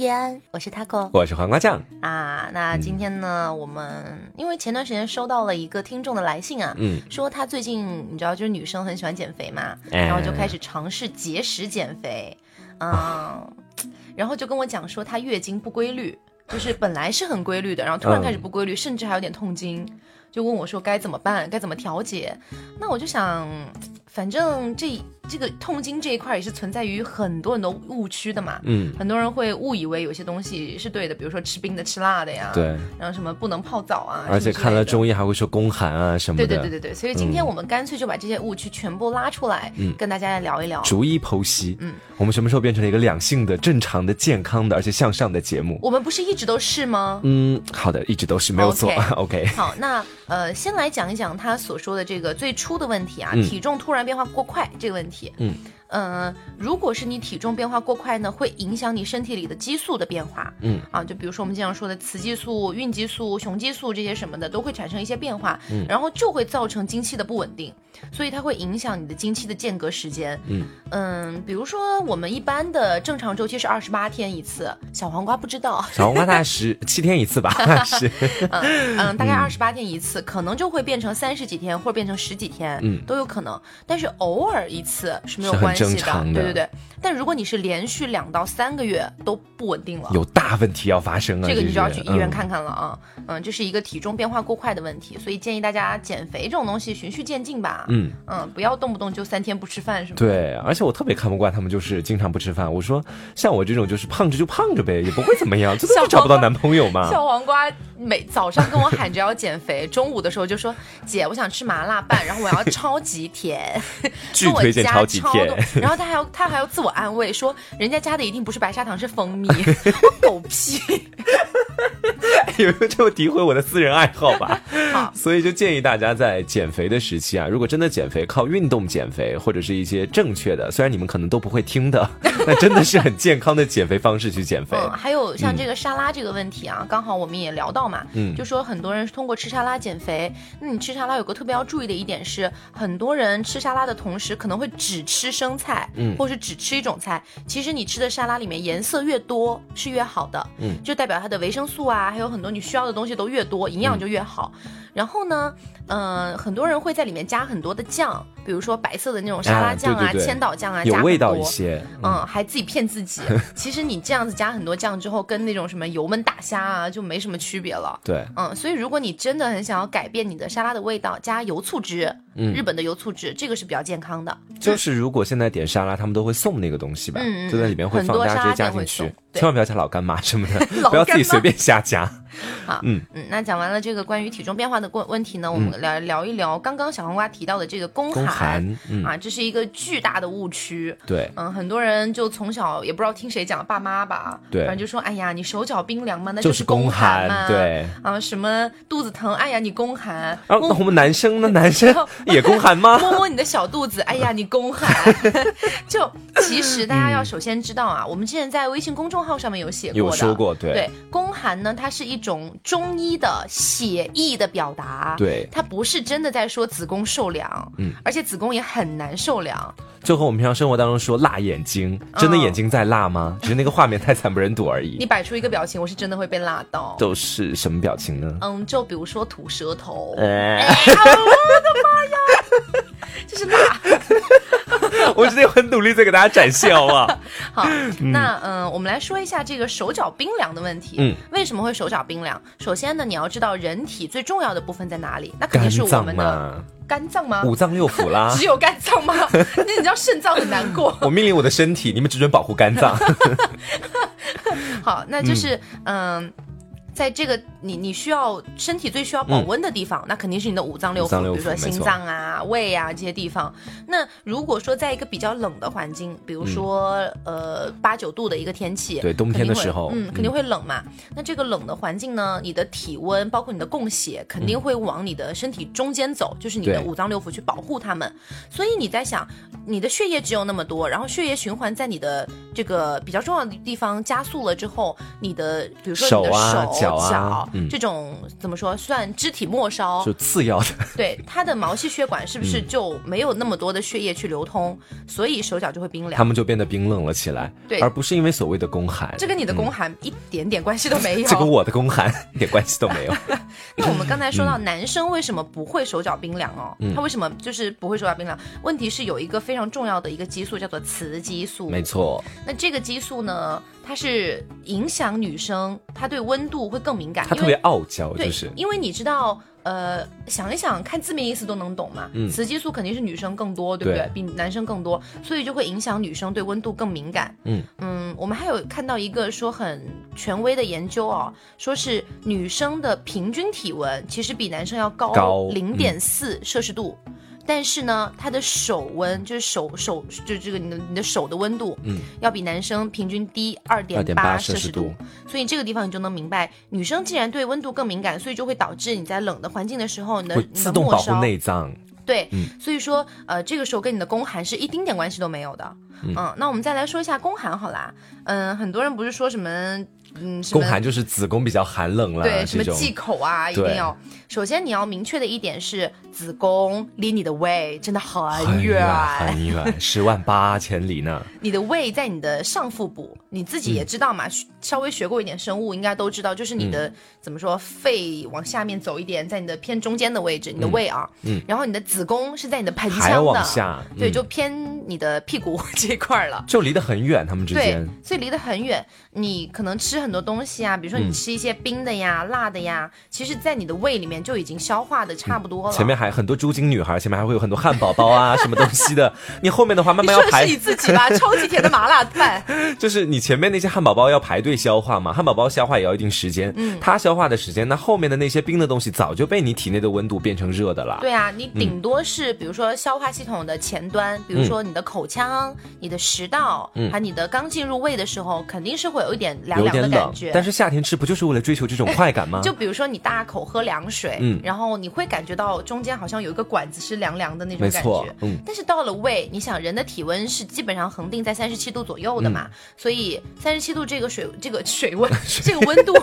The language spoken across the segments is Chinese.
叶安，我是 taco，我是黄瓜酱。啊。那今天呢，我们因为前段时间收到了一个听众的来信啊，嗯，说他最近你知道，就是女生很喜欢减肥嘛，然后就开始尝试节食减肥，嗯，然后就跟我讲说她月经不规律，就是本来是很规律的，然后突然开始不规律，甚至还有点痛经，就问我说该怎么办，该怎么调节？那我就想，反正这。这个痛经这一块也是存在于很多很多误区的嘛，嗯，很多人会误以为有些东西是对的，比如说吃冰的、吃辣的呀，对，然后什么不能泡澡啊，而且看了中医还会说宫寒啊什么的，对对对对对，所以今天我们干脆就把这些误区全部拉出来，嗯，跟大家来聊一聊，逐一剖析，嗯，我们什么时候变成了一个两性的、正常的、健康的而且向上的节目？我们不是一直都是吗？嗯，好的，一直都是没有错，OK。好，那呃，先来讲一讲他所说的这个最初的问题啊，体重突然变化过快这个问题，嗯。嗯，如果是你体重变化过快呢，会影响你身体里的激素的变化。嗯。啊，就比如说我们经常说的雌激素、孕激素、雄激素这些什么的，都会产生一些变化，嗯。然后就会造成经期的不稳定，所以它会影响你的经期的间隔时间。嗯。嗯，比如说我们一般的正常周期是二十八天一次，小黄瓜不知道，小黄瓜大概十七天一次吧，是，嗯嗯，大概二十八天一次，可能就会变成三十几天或者变成十几天，嗯，都有可能，但是偶尔一次是没有关系。正常的，对对对。但如果你是连续两到三个月都不稳定了，有大问题要发生啊！这个你就要去医院看看了啊。嗯，这是一个体重变化过快的问题，所以建议大家减肥这种东西循序渐进吧。嗯嗯，不要动不动就三天不吃饭，什么？对，而且我特别看不惯他们就是经常不吃饭。我说像我这种就是胖着就胖着呗，也不会怎么样，真的找不到男朋友嘛？小黄瓜每早上跟我喊着要减肥，中午的时候就说姐，我想吃麻辣拌，然后我要超级甜，巨推荐超级甜，然后他还要他还要自我安慰说。人家加的一定不是白砂糖，是蜂蜜，狗屁！有没有这么诋毁我的私人爱好吧？好，所以就建议大家在减肥的时期啊，如果真的减肥靠运动减肥，或者是一些正确的，虽然你们可能都不会听的，那真的是很健康的减肥方式去减肥。嗯，还有像这个沙拉这个问题啊，刚好我们也聊到嘛，嗯，就说很多人是通过吃沙拉减肥。那你吃沙拉有个特别要注意的一点是，很多人吃沙拉的同时可能会只吃生菜，嗯，或是只吃一种菜。其实你吃的沙拉里面颜色越多是越好的，嗯，就代表它的维生素啊，还有很多你需要的东西都越多，营养就越好。然后呢，呃，很多人会在里面加很多的酱，比如说白色的那种沙拉酱啊、千岛酱啊，有味道一些，嗯，还自己骗自己。其实你这样子加很多酱之后，跟那种什么油焖大虾啊就没什么区别了。对，嗯，所以如果你真的很想要改变你的沙拉的味道，加油醋汁，嗯，日本的油醋汁，这个是比较健康的。就是如果现在点沙拉，他们都会送那个东西吧，就在里面会放，大家直接加进去，千万不要加老干妈什么的，不要自己随便瞎加。好，嗯嗯，那讲完了这个关于体重变化的问问题呢，我们来聊一聊刚刚小黄瓜提到的这个宫寒啊，这是一个巨大的误区。对，嗯，很多人就从小也不知道听谁讲，爸妈吧，对，反正就说，哎呀，你手脚冰凉嘛，那就是宫寒嘛，对，啊，什么肚子疼，哎呀，你宫寒。啊，那我们男生呢？男生也宫寒吗？摸摸你的小肚子，哎呀，你宫寒。就其实大家要首先知道啊，我们之前在微信公众号上面有写过，有说过，对，对，宫寒呢，它是一种中医的写意的表达，对，它不是真的在说子宫受凉，嗯，而且子宫也很难受凉，就和我们平常生活当中说辣眼睛，真的眼睛在辣吗？只是那个画面太惨不忍睹而已。你摆出一个表情，我是真的会被辣到。都是什么表情呢？嗯，就比如说吐舌头。哎，我的妈呀，这是辣。我今天很努力在给大家展现，好不好？好，那嗯，我们来说一下这个手脚冰凉的问题。嗯，为什么会手脚冰凉？首先呢，你要知道人体最重要的部分在哪里？那肯定是我们的肝脏吗？五脏六腑啦。只有肝脏吗？那你知道肾脏很难过。我命令我的身体，你们只准保护肝脏。好，那就是嗯。在这个你你需要身体最需要保温的地方，那肯定是你的五脏六腑，比如说心脏啊、胃啊这些地方。那如果说在一个比较冷的环境，比如说呃八九度的一个天气，对冬天的时候，嗯，肯定会冷嘛。那这个冷的环境呢，你的体温包括你的供血肯定会往你的身体中间走，就是你的五脏六腑去保护它们。所以你在想，你的血液只有那么多，然后血液循环在你的这个比较重要的地方加速了之后，你的比如说你的手。脚，这种怎么说算肢体末梢？就次要的。对，它的毛细血管是不是就没有那么多的血液去流通，所以手脚就会冰凉？他们就变得冰冷了起来，对，而不是因为所谓的宫寒。这跟你的宫寒一点点关系都没有。这跟我的宫寒一点关系都没有。那我们刚才说到男生为什么不会手脚冰凉哦？他为什么就是不会手脚冰凉？问题是有一个非常重要的一个激素叫做雌激素。没错。那这个激素呢？它是影响女生，她对温度会更敏感，她特别傲娇，就是。因为你知道，呃，想一想，看字面意思都能懂嘛。嗯。雌激素肯定是女生更多，对不对？比男生更多，所以就会影响女生对温度更敏感。嗯嗯，我们还有看到一个说很权威的研究哦，说是女生的平均体温其实比男生要高零点四摄氏度。但是呢，他的手温就是手手就这个你的你的手的温度，嗯，要比男生平均低二点八摄氏度，所以这个地方你就能明白，女生既然对温度更敏感，所以就会导致你在冷的环境的时候，你的自动保护内脏。对，所以说呃，这个时候跟你的宫寒是一丁点关系都没有的。嗯，那我们再来说一下宫寒好啦，嗯，很多人不是说什么。嗯，宫寒就是子宫比较寒冷了，对，什么忌口啊，一定要。首先你要明确的一点是，子宫离你的胃真的很远，很远，十万八千里呢。你的胃在你的上腹部，你自己也知道嘛，稍微学过一点生物，应该都知道，就是你的怎么说，肺往下面走一点，在你的偏中间的位置，你的胃啊，嗯，然后你的子宫是在你的盆腔的，对，就偏你的屁股 这一块了，就离得很远，他们之间，对所以离得很远，你可能吃。很多东西啊，比如说你吃一些冰的呀、辣的呀，其实，在你的胃里面就已经消化的差不多了。前面还很多猪精女孩，前面还会有很多汉堡包啊，什么东西的。你后面的话慢慢要排。是你自己吧？超级甜的麻辣饭。就是你前面那些汉堡包要排队消化嘛，汉堡包消化也要一定时间。嗯。它消化的时间，那后面的那些冰的东西早就被你体内的温度变成热的了。对啊，你顶多是比如说消化系统的前端，比如说你的口腔、你的食道，还有你的刚进入胃的时候，肯定是会有一点凉凉的感觉。但是夏天吃不就是为了追求这种快感吗？就比如说你大口喝凉水，嗯，然后你会感觉到中间好像有一个管子是凉凉的那种感觉，嗯。但是到了胃，你想人的体温是基本上恒定在三十七度左右的嘛，所以三十七度这个水这个水温 这个温度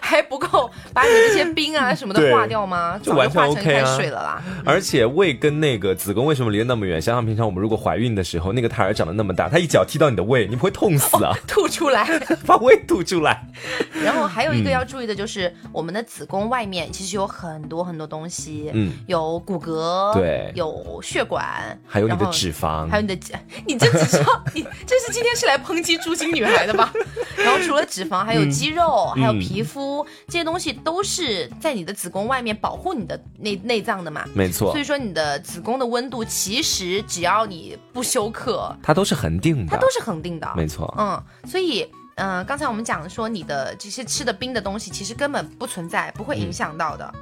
还不够把你的这些冰啊什么的化掉吗？就完全 OK 啊。水了啦。而且胃跟那个子宫为什么离得那么远？想想平常我们如果怀孕的时候，那个胎儿长得那么大，他一脚踢到你的胃，你不会痛死啊？吐出来，把胃吐出来。然后还有一个要注意的就是，我们的子宫外面其实有很多很多东西，嗯，有骨骼，对，有血管，还有你的脂肪，还有你的，你这知道，你这是今天是来抨击猪精女孩的吧？然后除了脂肪，还有肌肉，还有皮肤，这些东西都是在你的子宫外面保护你的内内脏的嘛？没错。所以说你的子宫的温度其实只要你不休克，它都是恒定的，它都是恒定的，没错。嗯，所以。嗯，刚才我们讲说你的这些吃的冰的东西，其实根本不存在，不会影响到的。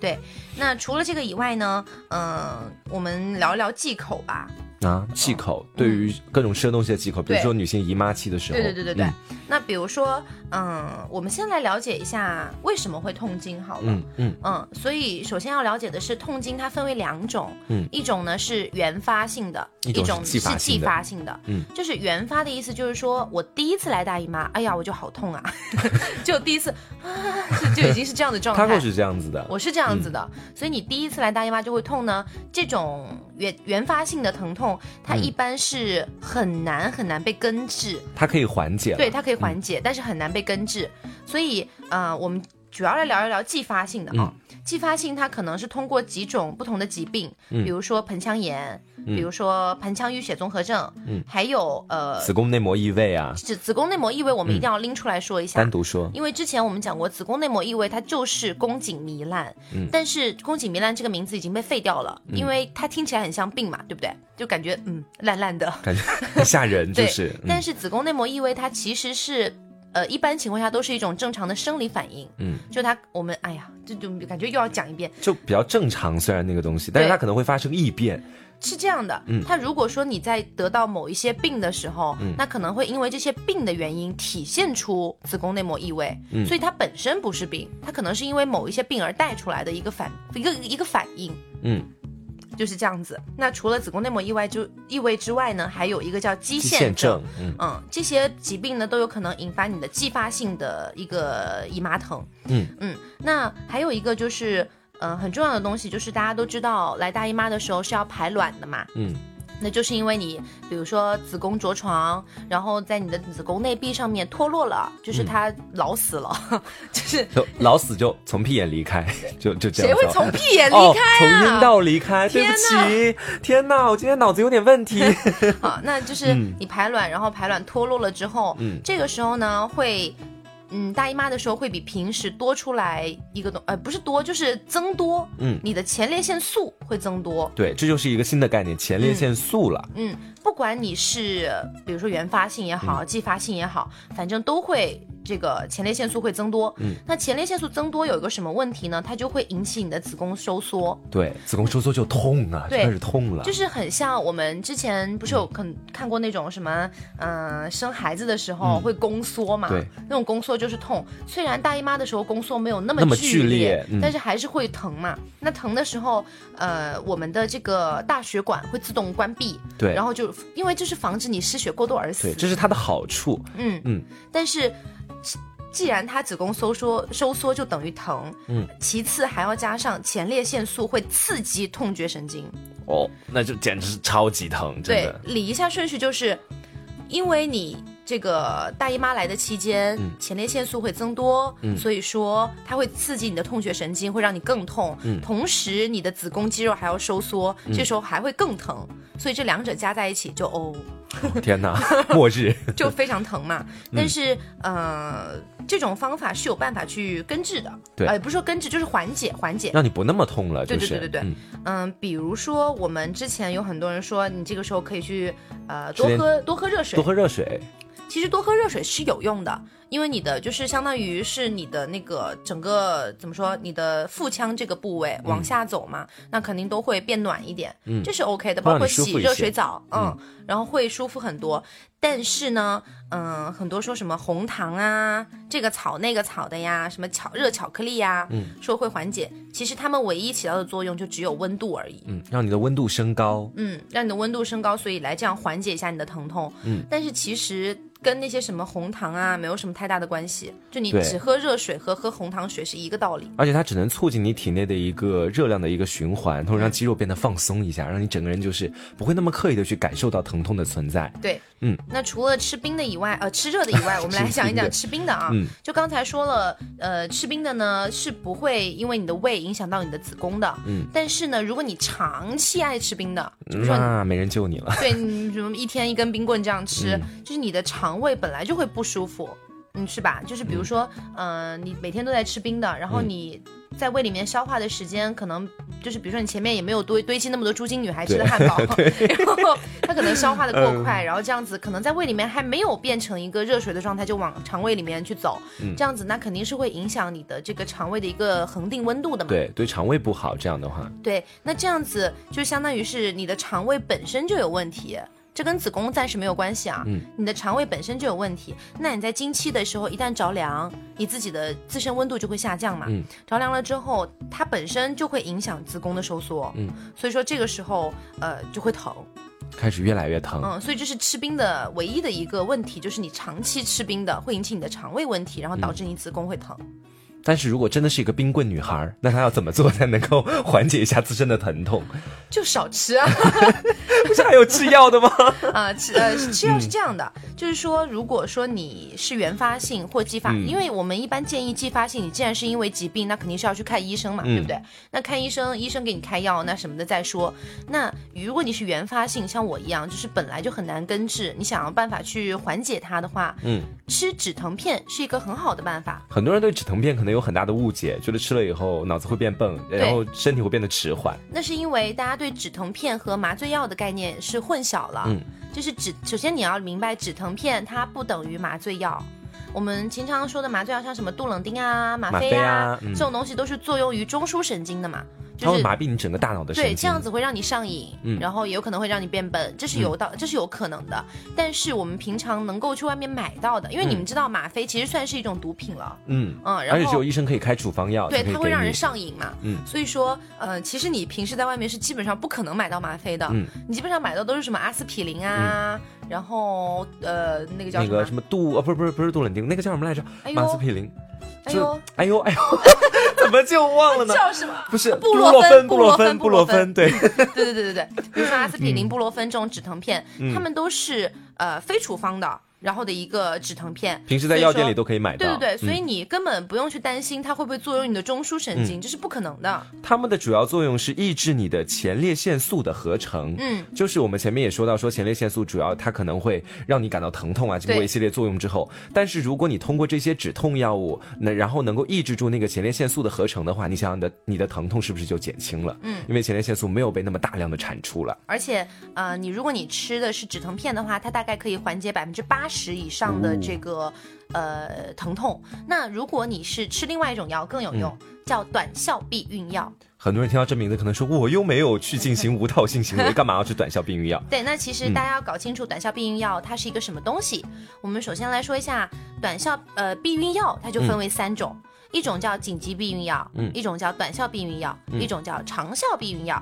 对，那除了这个以外呢，嗯，我们聊一聊忌口吧。啊，忌口对于各种吃的东西的忌口，比如说女性姨妈期的时候。对对对对对。那比如说，嗯，我们先来了解一下为什么会痛经好了。嗯嗯嗯。所以首先要了解的是，痛经它分为两种。嗯。一种呢是原发性的，一种是继发性的。嗯。就是原发的意思，就是说我第一次来大姨妈，哎呀，我就好痛啊，就第一次啊，就就已经是这样的状态。他会是这样子的，我是这样子的，所以你第一次来大姨妈就会痛呢。这种原原发性的疼痛。它一般是很难很难被根治，它可以缓解，对，它可以缓解，但是很难被根治。所以，呃，我们主要来聊一聊继发性的啊。继发性它可能是通过几种不同的疾病，比如说盆腔炎，比如说盆腔淤血综合症，嗯，还有呃子宫内膜异位啊。子子宫内膜异位我们一定要拎出来说一下，单独说，因为之前我们讲过子宫内膜异位它就是宫颈糜烂，嗯，但是宫颈糜烂这个名字已经被废掉了，因为它听起来很像病嘛，对不对？就感觉嗯烂烂的，感觉很吓人，就是。但是子宫内膜异位它其实是。呃，一般情况下都是一种正常的生理反应，嗯，就它我们哎呀，这就感觉又要讲一遍，就比较正常，虽然那个东西，但是它可能会发生异变，是这样的，嗯，它如果说你在得到某一些病的时候，嗯，那可能会因为这些病的原因体现出子宫内膜异位，嗯，所以它本身不是病，它可能是因为某一些病而带出来的一个反一个一个反应，嗯。就是这样子。那除了子宫内膜意外就异位之外呢，还有一个叫肌腺症，嗯，这些疾病呢都有可能引发你的继发性的一个姨妈疼。嗯嗯，那还有一个就是，嗯，很重要的东西就是大家都知道，来大姨妈的时候是要排卵的嘛。嗯。那就是因为你，比如说子宫着床，然后在你的子宫内壁上面脱落了，就是它老死了，就是老死就从屁眼离开，就就这样。谁会从屁眼离开啊？从阴道离开？对不起，天哪，我今天脑子有点问题。好，那就是你排卵，然后排卵脱落了之后，嗯，这个时候呢会。嗯，大姨妈的时候会比平时多出来一个东，呃，不是多，就是增多。嗯，你的前列腺素会增多。对，这就是一个新的概念，前列腺素了。嗯，不管你是比如说原发性也好，继发性也好，反正都会。这个前列腺素会增多，嗯，那前列腺素增多有一个什么问题呢？它就会引起你的子宫收缩，对，子宫收缩就痛啊，就开始痛了，就是很像我们之前不是有看看过那种什么，嗯，生孩子的时候会宫缩嘛，对，那种宫缩就是痛。虽然大姨妈的时候宫缩没有那么剧烈，但是还是会疼嘛。那疼的时候，呃，我们的这个大血管会自动关闭，对，然后就因为这是防止你失血过多而死，对，这是它的好处，嗯。嗯，但是。既然它子宫收缩收缩就等于疼，嗯，其次还要加上前列腺素会刺激痛觉神经，哦，那就简直是超级疼，真的。对，理一下顺序就是，因为你这个大姨妈来的期间，前列腺素会增多，所以说它会刺激你的痛觉神经，会让你更痛，同时你的子宫肌肉还要收缩，这时候还会更疼，所以这两者加在一起就哦。天哪，末日 就非常疼嘛。但是，呃，这种方法是有办法去根治的。对，呃，不是说根治，就是缓解，缓解，让你不那么痛了。对对对对对。嗯，比如说我们之前有很多人说，你这个时候可以去，呃，多喝多喝热水，多喝热水。其实多喝热水是有用的。因为你的就是相当于是你的那个整个怎么说，你的腹腔这个部位往下走嘛，那肯定都会变暖一点，嗯，这是 OK 的，包括洗热水澡，嗯，然后会舒服很多。但是呢，嗯，很多说什么红糖啊，这个草那个草的呀，什么巧热巧克力呀，嗯，说会缓解，其实它们唯一起到的作用就只有温度而已，嗯，让你的温度升高，嗯，让你的温度升高，所以来这样缓解一下你的疼痛，嗯，但是其实。跟那些什么红糖啊，没有什么太大的关系。就你只喝热水和喝红糖水是一个道理。而且它只能促进你体内的一个热量的一个循环，同时让肌肉变得放松一下，让你整个人就是不会那么刻意的去感受到疼痛的存在。对，嗯。那除了吃冰的以外，呃，吃热的以外，我们来讲一讲吃冰的啊。嗯。就刚才说了，呃，吃冰的呢是不会因为你的胃影响到你的子宫的。嗯。但是呢，如果你长期爱吃冰的，那没人救你了。对，你什么一天一根冰棍这样吃，就是你的肠。胃本来就会不舒服，嗯，是吧？就是比如说，嗯，你每天都在吃冰的，然后你在胃里面消化的时间，可能就是比如说你前面也没有堆堆积那么多猪精女孩吃的汉堡，然后它可能消化的过快，然后这样子可能在胃里面还没有变成一个热水的状态，就往肠胃里面去走，这样子那肯定是会影响你的这个肠胃的一个恒定温度的嘛。对，对肠胃不好，这样的话。对，那这样子就相当于是你的肠胃本身就有问题。这跟子宫暂时没有关系啊，嗯，你的肠胃本身就有问题，那你在经期的时候一旦着凉，你自己的自身温度就会下降嘛，嗯，着凉了之后，它本身就会影响子宫的收缩，嗯，所以说这个时候呃就会疼，开始越来越疼，嗯，所以这是吃冰的唯一的一个问题，就是你长期吃冰的会引起你的肠胃问题，然后导致你子宫会疼。但是如果真的是一个冰棍女孩，那她要怎么做才能够缓解一下自身的疼痛？就少吃啊，不是还有吃药的吗？啊，吃呃 吃药是这样的，就是说，如果说你是原发性或继发，因为我们一般建议继发性，你既然是因为疾病，那肯定是要去看医生嘛，对不对？那看医生，医生给你开药，那什么的再说。那如果你是原发性，像我一样，就是本来就很难根治，你想要办法去缓解它的话，嗯，吃止疼片是一个很好的办法。很多人对止疼片可能有很大的误解，觉得吃了以后脑子会变笨，然后身体会变得迟缓。那是因为大家对止疼片和麻醉药的概念是混淆了。嗯，就是止，首先你要明白，止疼片它不等于麻醉药。我们经常说的麻醉药，像什么杜冷丁啊、吗啡啊，这种东西都是作用于中枢神经的嘛。它会麻痹你整个大脑的神经。对，这样子会让你上瘾，然后也有可能会让你变笨，这是有到，这是有可能的。但是我们平常能够去外面买到的，因为你们知道吗啡其实算是一种毒品了。嗯嗯，而且只有医生可以开处方药，对，它会让人上瘾嘛。嗯，所以说，呃，其实你平时在外面是基本上不可能买到吗啡的。嗯，你基本上买到都是什么阿司匹林啊，然后呃那个叫那个什么杜啊，不是不是不是杜冷丁，那个叫什么来着？马斯匹林。哎呦，哎呦，哎呦，怎么就忘了呢？叫什么？不是布洛芬，布洛芬，布洛芬，对，对对对对对，比如说阿司匹林、布洛芬这种止疼片，它们都是呃非处方的。然后的一个止疼片，平时在药店里都可以买到。对对对，所以你根本不用去担心它会不会作用你的中枢神经，这是不可能的。它们的主要作用是抑制你的前列腺素的合成。嗯，就是我们前面也说到，说前列腺素主要它可能会让你感到疼痛啊，经过一系列作用之后。但是如果你通过这些止痛药物，那然后能够抑制住那个前列腺素的合成的话，你想想的你的疼痛是不是就减轻了？嗯，因为前列腺素没有被那么大量的产出了。而且，呃，你如果你吃的是止疼片的话，它大概可以缓解百分之八十以上的。的这个呃疼痛，那如果你是吃另外一种药更有用，叫短效避孕药。很多人听到这名字可能说，我又没有去进行无套性行为，干嘛要吃短效避孕药？对，那其实大家要搞清楚短效避孕药它是一个什么东西。我们首先来说一下短效呃避孕药，它就分为三种，一种叫紧急避孕药，嗯，一种叫短效避孕药，一种叫长效避孕药。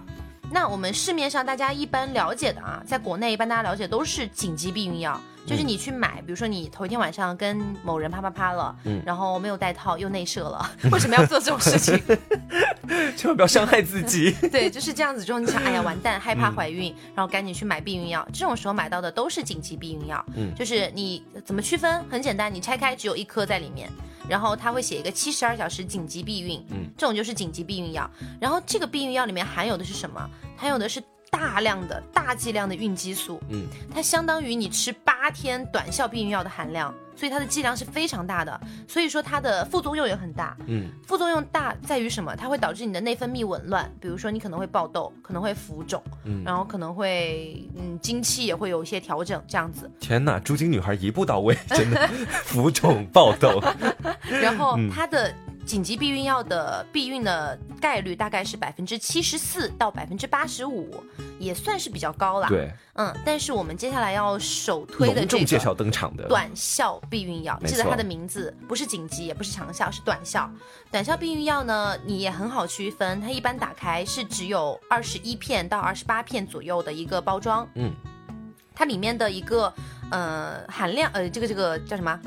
那我们市面上大家一般了解的啊，在国内一般大家了解都是紧急避孕药。就是你去买，比如说你头一天晚上跟某人啪啪啪了，嗯，然后没有带套又内射了，为什么要做这种事情？千万不要伤害自己。对，就是这样子。之后你想，哎呀，完蛋，害怕怀孕，然后赶紧去买避孕药。这种时候买到的都是紧急避孕药。嗯，就是你怎么区分？很简单，你拆开只有一颗在里面，然后它会写一个七十二小时紧急避孕。嗯，这种就是紧急避孕药。然后这个避孕药里面含有的是什么？含有的是。大量的大剂量的孕激素，嗯，它相当于你吃八天短效避孕药的含量，所以它的剂量是非常大的，所以说它的副作用也很大，嗯，副作用大在于什么？它会导致你的内分泌紊乱，比如说你可能会爆痘，可能会浮肿，嗯，然后可能会，嗯，经期也会有一些调整，这样子。天哪，猪精女孩一步到位，真的 浮肿爆痘，然后它的。紧急避孕药的避孕的概率大概是百分之七十四到百分之八十五，也算是比较高了。对，嗯，但是我们接下来要首推的这个介绍登场的短效避孕药，记得它的名字不是紧急，也不是长效，是短效。短效避孕药呢，你也很好区分，它一般打开是只有二十一片到二十八片左右的一个包装。嗯，它里面的一个呃含量，呃，这个这个叫什么？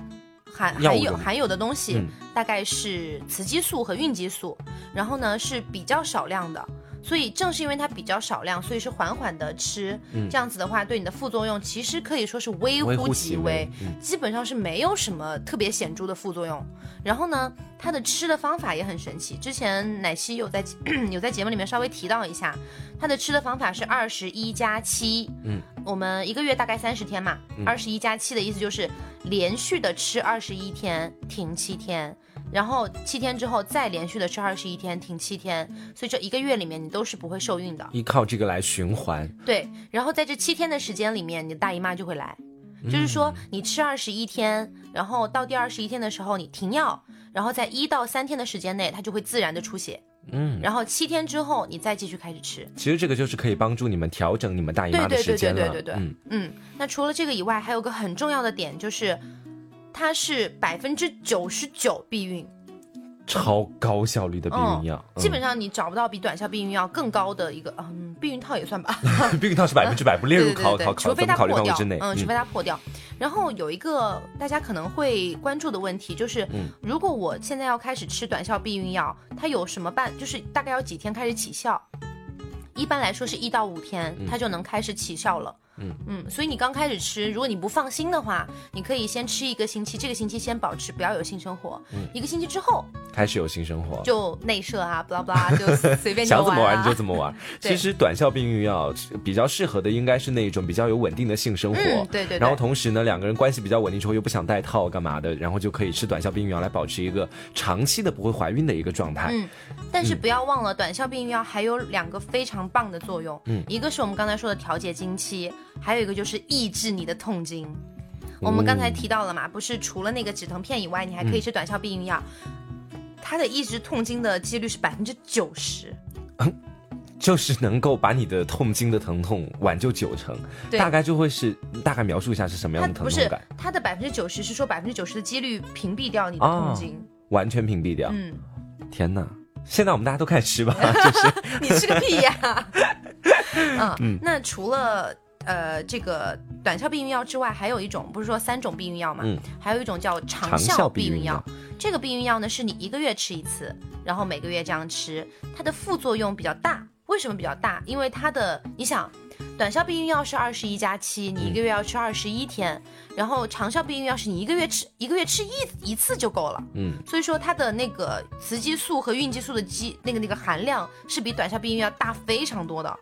含含有含有的东西大概是雌激素和孕激素，然后呢是比较少量的，所以正是因为它比较少量，所以是缓缓的吃，这样子的话对你的副作用其实可以说是微乎其微，基本上是没有什么特别显著的副作用。然后呢，它的吃的方法也很神奇，之前奶昔有在 有在节目里面稍微提到一下，它的吃的方法是二十一加七，嗯，我们一个月大概三十天嘛，二十一加七的意思就是。连续的吃二十一天，停七天，然后七天之后再连续的吃二十一天，停七天，所以这一个月里面你都是不会受孕的。依靠这个来循环。对，然后在这七天的时间里面，你的大姨妈就会来，就是说你吃二十一天，然后到第二十一天的时候你停药，然后在一到三天的时间内，它就会自然的出血。嗯，然后七天之后你再继续开始吃。其实这个就是可以帮助你们调整你们大姨妈的时间了。对对对对对对。嗯嗯，那除了这个以外，还有个很重要的点就是，它是百分之九十九避孕。超高效率的避孕药，基本上你找不到比短效避孕药更高的一个，嗯，避孕套也算吧。避孕套是百分之百 不列入考考考它考虑范围之内，嗯，除非它破掉。然后有一个大家可能会关注的问题就是，如果我现在要开始吃短效避孕药，它有什么办？就是大概要几天开始起效？一般来说是一到五天，它就能开始起效了。嗯嗯嗯，所以你刚开始吃，如果你不放心的话，你可以先吃一个星期，这个星期先保持不要有性生活。嗯，一个星期之后开始有性生活，就内射啊，巴拉巴拉，就随便想怎么玩你就怎么玩。其实短效避孕药比较适合的应该是那一种比较有稳定的性生活，对对。然后同时呢，两个人关系比较稳定之后又不想戴套干嘛的，然后就可以吃短效避孕药来保持一个长期的不会怀孕的一个状态。嗯，但是不要忘了，短效避孕药还有两个非常棒的作用。嗯，一个是我们刚才说的调节经期。还有一个就是抑制你的痛经，我们刚才提到了嘛，不是除了那个止疼片以外，你还可以吃短效避孕药，它的抑制痛经的几率是百分之九十。就是能够把你的痛经的疼痛挽救九成，大概就会是大概描述一下是什么样的疼痛感？它的百分之九十是说百分之九十的几率屏蔽掉你的痛经，完全屏蔽掉。嗯，天哪！现在我们大家都开始吃吧，就是你吃个屁呀！嗯，那除了呃这个短效避孕药之外，还有一种不是说三种避孕药嘛？嗯，还有一种叫长效避孕药。这个避孕药呢，是你一个月吃一次，然后每个月这样吃，它的副作用比较大。为什么比较大？因为它的，你想，短效避孕药是二十一加七，你一个月要吃二十一天，然后长效避孕药是你一个月吃一个月吃一一次就够了，嗯，所以说它的那个雌激素和孕激素的激那个那个含量是比短效避孕药大非常多的，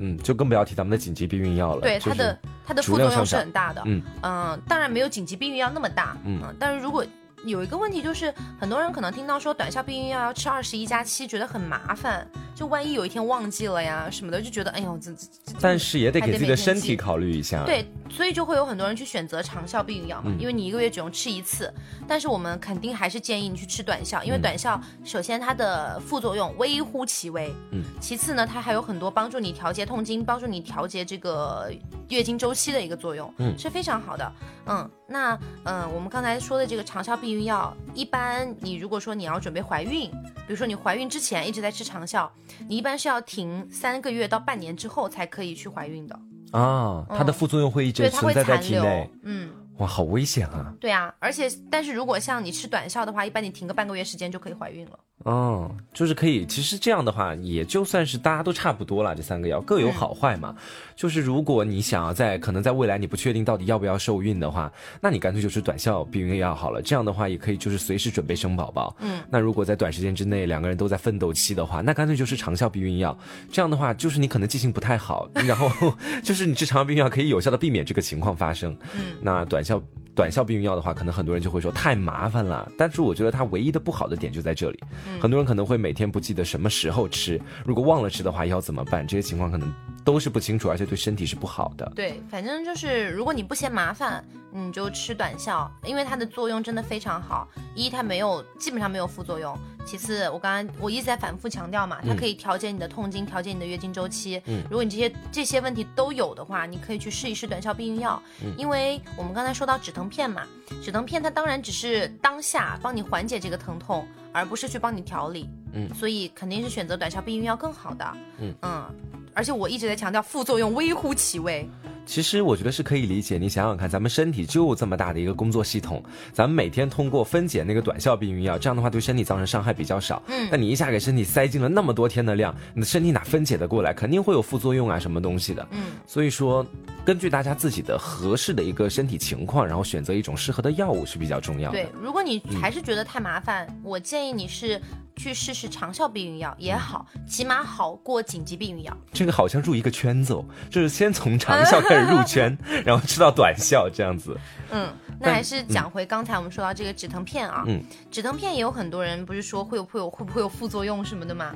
嗯，就更不要提咱们的紧急避孕药了，对它的它的副作用是很大的，嗯。嗯，当然没有紧急避孕药那么大，嗯，但是如果有一个问题就是，很多人可能听到说短效避孕药要吃二十一加七，觉得很麻烦。就万一有一天忘记了呀什么的，就觉得哎呦这这。但是也得给自己的身体考虑一下。对，所以就会有很多人去选择长效避孕药嘛，因为你一个月只用吃一次。但是我们肯定还是建议你去吃短效，因为短效首先它的副作用微乎其微，嗯，其次呢它还有很多帮助你调节痛经、帮助你调节这个月经周期的一个作用，嗯，是非常好的。嗯，那嗯我们刚才说的这个长效避孕药，一般你如果说你要准备怀孕，比如说你怀孕之前一直在吃长效。你一般是要停三个月到半年之后才可以去怀孕的啊，它的副作用会一直存在在体内，嗯。哇，好危险啊！对啊，而且但是如果像你吃短效的话，一般你停个半个月时间就可以怀孕了。哦，就是可以。其实这样的话，也就算是大家都差不多了。这三个药各有好坏嘛。就是如果你想要在可能在未来你不确定到底要不要受孕的话，那你干脆就是短效避孕药好了。这样的话也可以就是随时准备生宝宝。嗯。那如果在短时间之内两个人都在奋斗期的话，那干脆就是长效避孕药。这样的话就是你可能记性不太好，然后 就是你吃长效避孕药可以有效的避免这个情况发生。嗯。那短效。短效避孕药的话，可能很多人就会说太麻烦了。但是我觉得它唯一的不好的点就在这里，很多人可能会每天不记得什么时候吃，如果忘了吃的话要怎么办？这些情况可能都是不清楚，而且对身体是不好的。对，反正就是如果你不嫌麻烦，你就吃短效，因为它的作用真的非常好。一，它没有基本上没有副作用；其次，我刚刚我一直在反复强调嘛，它可以调节你的痛经，调节你的月经周期。嗯，如果你这些这些问题都有的话，你可以去试一试短效避孕药，因为我们刚才说到止疼。疼片嘛，止疼片它当然只是当下帮你缓解这个疼痛，而不是去帮你调理。嗯，所以肯定是选择短效避孕药更好的。嗯嗯，而且我一直在强调副作用微乎其微。其实我觉得是可以理解，你想想看，咱们身体就这么大的一个工作系统，咱们每天通过分解那个短效避孕药，这样的话对身体造成伤害比较少。嗯，那你一下给身体塞进了那么多天的量，你的身体哪分解得过来？肯定会有副作用啊，什么东西的。嗯，所以说，根据大家自己的合适的一个身体情况，然后选择一种适合的药物是比较重要的。对，如果你还是觉得太麻烦，我建议你是。去试试长效避孕药也好，起码好过紧急避孕药。这个好像入一个圈子哦，就是先从长效开始入圈，然后吃到短效这样子。嗯，那还是讲回刚才我们说到这个止疼片啊，嗯，止疼片也有很多人不是说会有会有会不会有副作用什么的吗？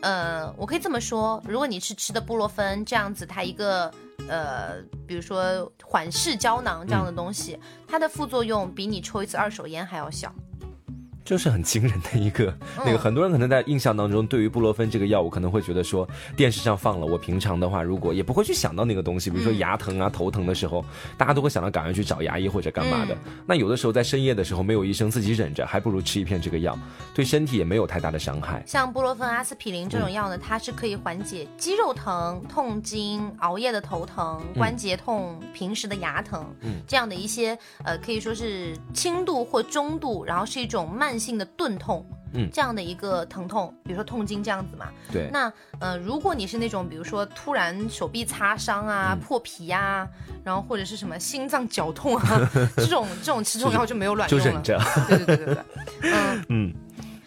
呃，我可以这么说，如果你是吃的布洛芬这样子，它一个呃，比如说缓释胶囊这样的东西，它的副作用比你抽一次二手烟还要小。就是很惊人的一个那个，很多人可能在印象当中，对于布洛芬这个药物，可能会觉得说电视上放了，我平常的话，如果也不会去想到那个东西，比如说牙疼啊、头疼的时候，大家都会想到赶快去找牙医或者干嘛的。那有的时候在深夜的时候没有医生，自己忍着，还不如吃一片这个药，对身体也没有太大的伤害。像布洛芬、阿司匹林这种药呢，它是可以缓解肌肉疼、痛经、熬夜的头疼、关节痛、平时的牙疼，这样的一些呃，可以说是轻度或中度，然后是一种慢。慢性的钝痛，嗯，这样的一个疼痛，比如说痛经这样子嘛，对。那呃，如果你是那种，比如说突然手臂擦伤啊、破皮呀，然后或者是什么心脏绞痛啊，这种这种吃中药就没有卵用了，就忍着。对对对对对，嗯 嗯。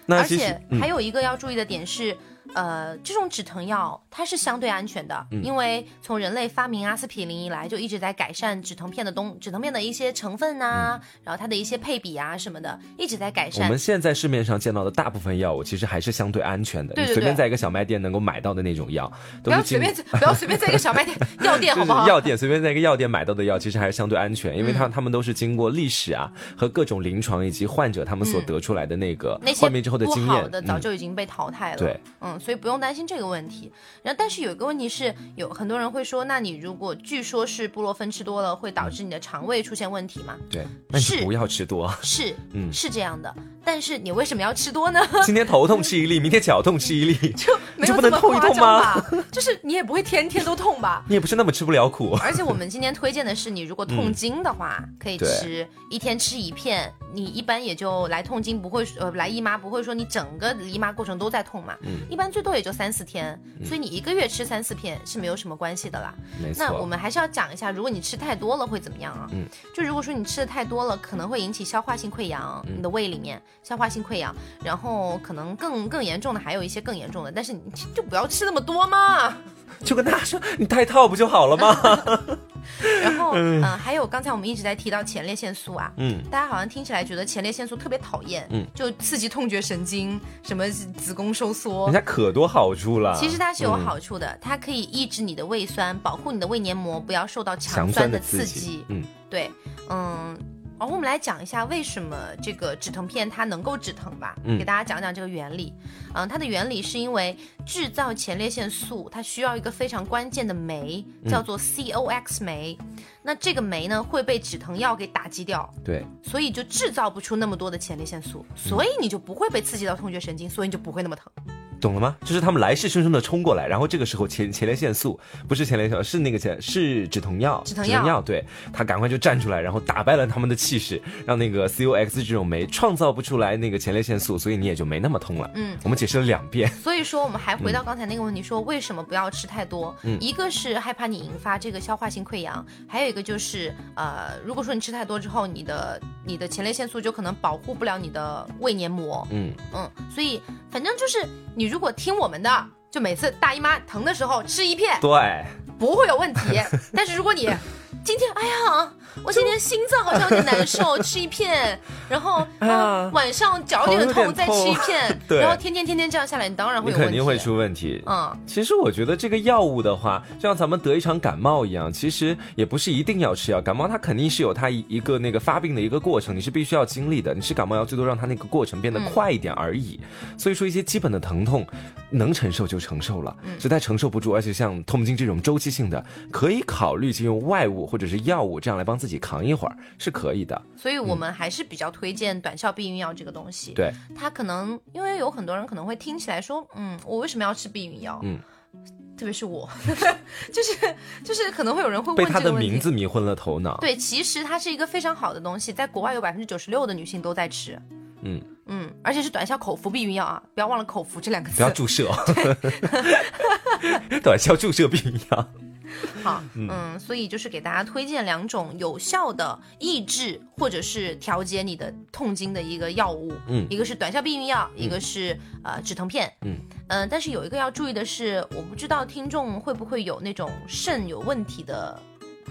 而且还有一个要注意的点是。呃，这种止疼药它是相对安全的，因为从人类发明阿司匹林以来，就一直在改善止疼片的东止疼片的一些成分呐，然后它的一些配比啊什么的，一直在改善。我们现在市面上见到的大部分药物其实还是相对安全的，你随便在一个小卖店能够买到的那种药，不要随便不要随便在一个小卖店 药店好不好？药店随便在一个药店买到的药，其实还是相对安全，因为它他们都是经过历史啊和各种临床以及患者他们所得出来的那个那些之后的经验，的早就已经被淘汰了。对，嗯。嗯，所以不用担心这个问题。然后，但是有一个问题是，有很多人会说，那你如果据说是布洛芬吃多了会导致你的肠胃出现问题吗？对，是不要吃多，是，嗯，是这样的。但是你为什么要吃多呢？今天头痛吃一粒，明天脚痛吃一粒，就就不能痛一痛吗？就是你也不会天天都痛吧？你也不是那么吃不了苦。而且我们今天推荐的是，你如果痛经的话，可以吃一天吃一片，你一般也就来痛经不会呃来姨妈不会说你整个姨妈过程都在痛嘛？嗯，一般最多也就三四天，所以你一个月吃三四片是没有什么关系的啦。那我们还是要讲一下，如果你吃太多了会怎么样啊？嗯，就如果说你吃的太多了，可能会引起消化性溃疡，你的胃里面消化性溃疡。然后可能更更严重的还有一些更严重的，但是你就不要吃那么多嘛，就跟大家说你戴套不就好了吗？然后嗯，还有刚才我们一直在提到前列腺素啊，嗯，大家好像听起来觉得前列腺素特别讨厌，嗯，就刺激痛觉神经，什么子宫收缩，人家可多好处了。其实它是有好处的，它可以抑制你的胃酸，保护你的胃黏膜不要受到强酸的刺激。嗯，对，嗯。然后我们来讲一下为什么这个止疼片它能够止疼吧，给大家讲讲这个原理。嗯，它的原理是因为制造前列腺素，它需要一个非常关键的酶，叫做 COX 酶。那这个酶呢会被止疼药给打击掉，对，所以就制造不出那么多的前列腺素，所以你就不会被刺激到痛觉神经，所以你就不会那么疼。懂了吗？就是他们来势汹汹的冲过来，然后这个时候前前列腺素不是前列腺，是那个前是止疼药，止疼药，对，他赶快就站出来，然后打败了他们的气势，让那个 COX 这种酶创造不出来那个前列腺素，所以你也就没那么痛了。嗯，我们解释了两遍。所以说我们还回到刚才那个问题，说为什么不要吃太多？嗯，一个是害怕你引发这个消化性溃疡，还有一个就是呃，如果说你吃太多之后，你的你的前列腺素就可能保护不了你的胃黏膜。嗯嗯，所以反正就是你如果听我们的。就每次大姨妈疼的时候吃一片，对，不会有问题。但是如果你今天，哎呀。我今天心脏好像有点难受，吃一片，然后 啊晚上脚有点痛，再吃一片，然后天天天天这样下来，你当然会有肯定会出问题。嗯，其实我觉得这个药物的话，就像咱们得一场感冒一样，其实也不是一定要吃药。感冒它肯定是有它一一个那个发病的一个过程，你是必须要经历的。你吃感冒药最多让它那个过程变得快一点而已。所以说一些基本的疼痛能承受就承受了，实在承受不住，而且像痛经这种周期性的，可以考虑就用外物或者是药物这样来帮自己。自己扛一会儿是可以的，所以我们还是比较推荐短效避孕药这个东西。对，它可能因为有很多人可能会听起来说，嗯，我为什么要吃避孕药？嗯，特别是我，就是就是可能会有人会被它的名字迷昏了头脑。对，其实它是一个非常好的东西，在国外有百分之九十六的女性都在吃。嗯嗯，而且是短效口服避孕药啊，不要忘了口服这两个字，不要注射。短效注射避孕药。好，嗯，所以就是给大家推荐两种有效的抑制或者是调节你的痛经的一个药物，嗯，一个是短效避孕药，一个是呃止疼片，嗯。嗯，但是有一个要注意的是，我不知道听众会不会有那种肾有问题的。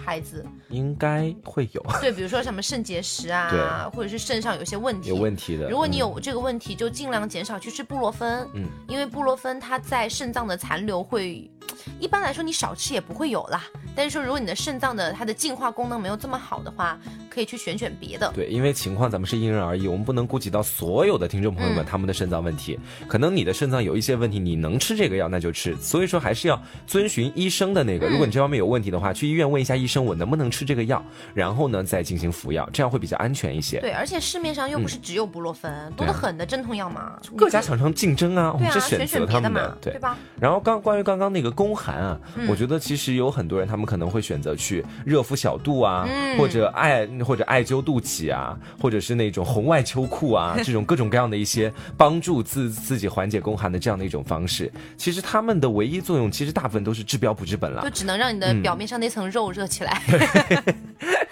孩子。应该会有，对，比如说什么肾结石啊，或者是肾上有些问题，有问题的。如果你有这个问题，就尽量减少去吃布洛芬，嗯，因为布洛芬它在肾脏的残留会，一般来说你少吃也不会有啦。但是说如果你的肾脏的它的净化功能没有这么好的话，可以去选选别的。对，因为情况咱们是因人而异，我们不能顾及到所有的听众朋友们他们的肾脏问题。可能你的肾脏有一些问题，你能吃这个药那就吃。所以说还是要遵循医生的那个，如果你这方面有问题的话，去医院问一下医生。我能不能吃这个药，然后呢再进行服药，这样会比较安全一些。对，而且市面上又不是只有布洛芬，多得很的镇痛药嘛。各家厂商竞争啊，我们是选择他们的，对吧？然后刚关于刚刚那个宫寒啊，我觉得其实有很多人他们可能会选择去热敷小肚啊，或者艾或者艾灸肚脐啊，或者是那种红外秋裤啊，这种各种各样的一些帮助自自己缓解宫寒的这样的一种方式。其实他们的唯一作用，其实大部分都是治标不治本了，就只能让你的表面上那层肉热起来。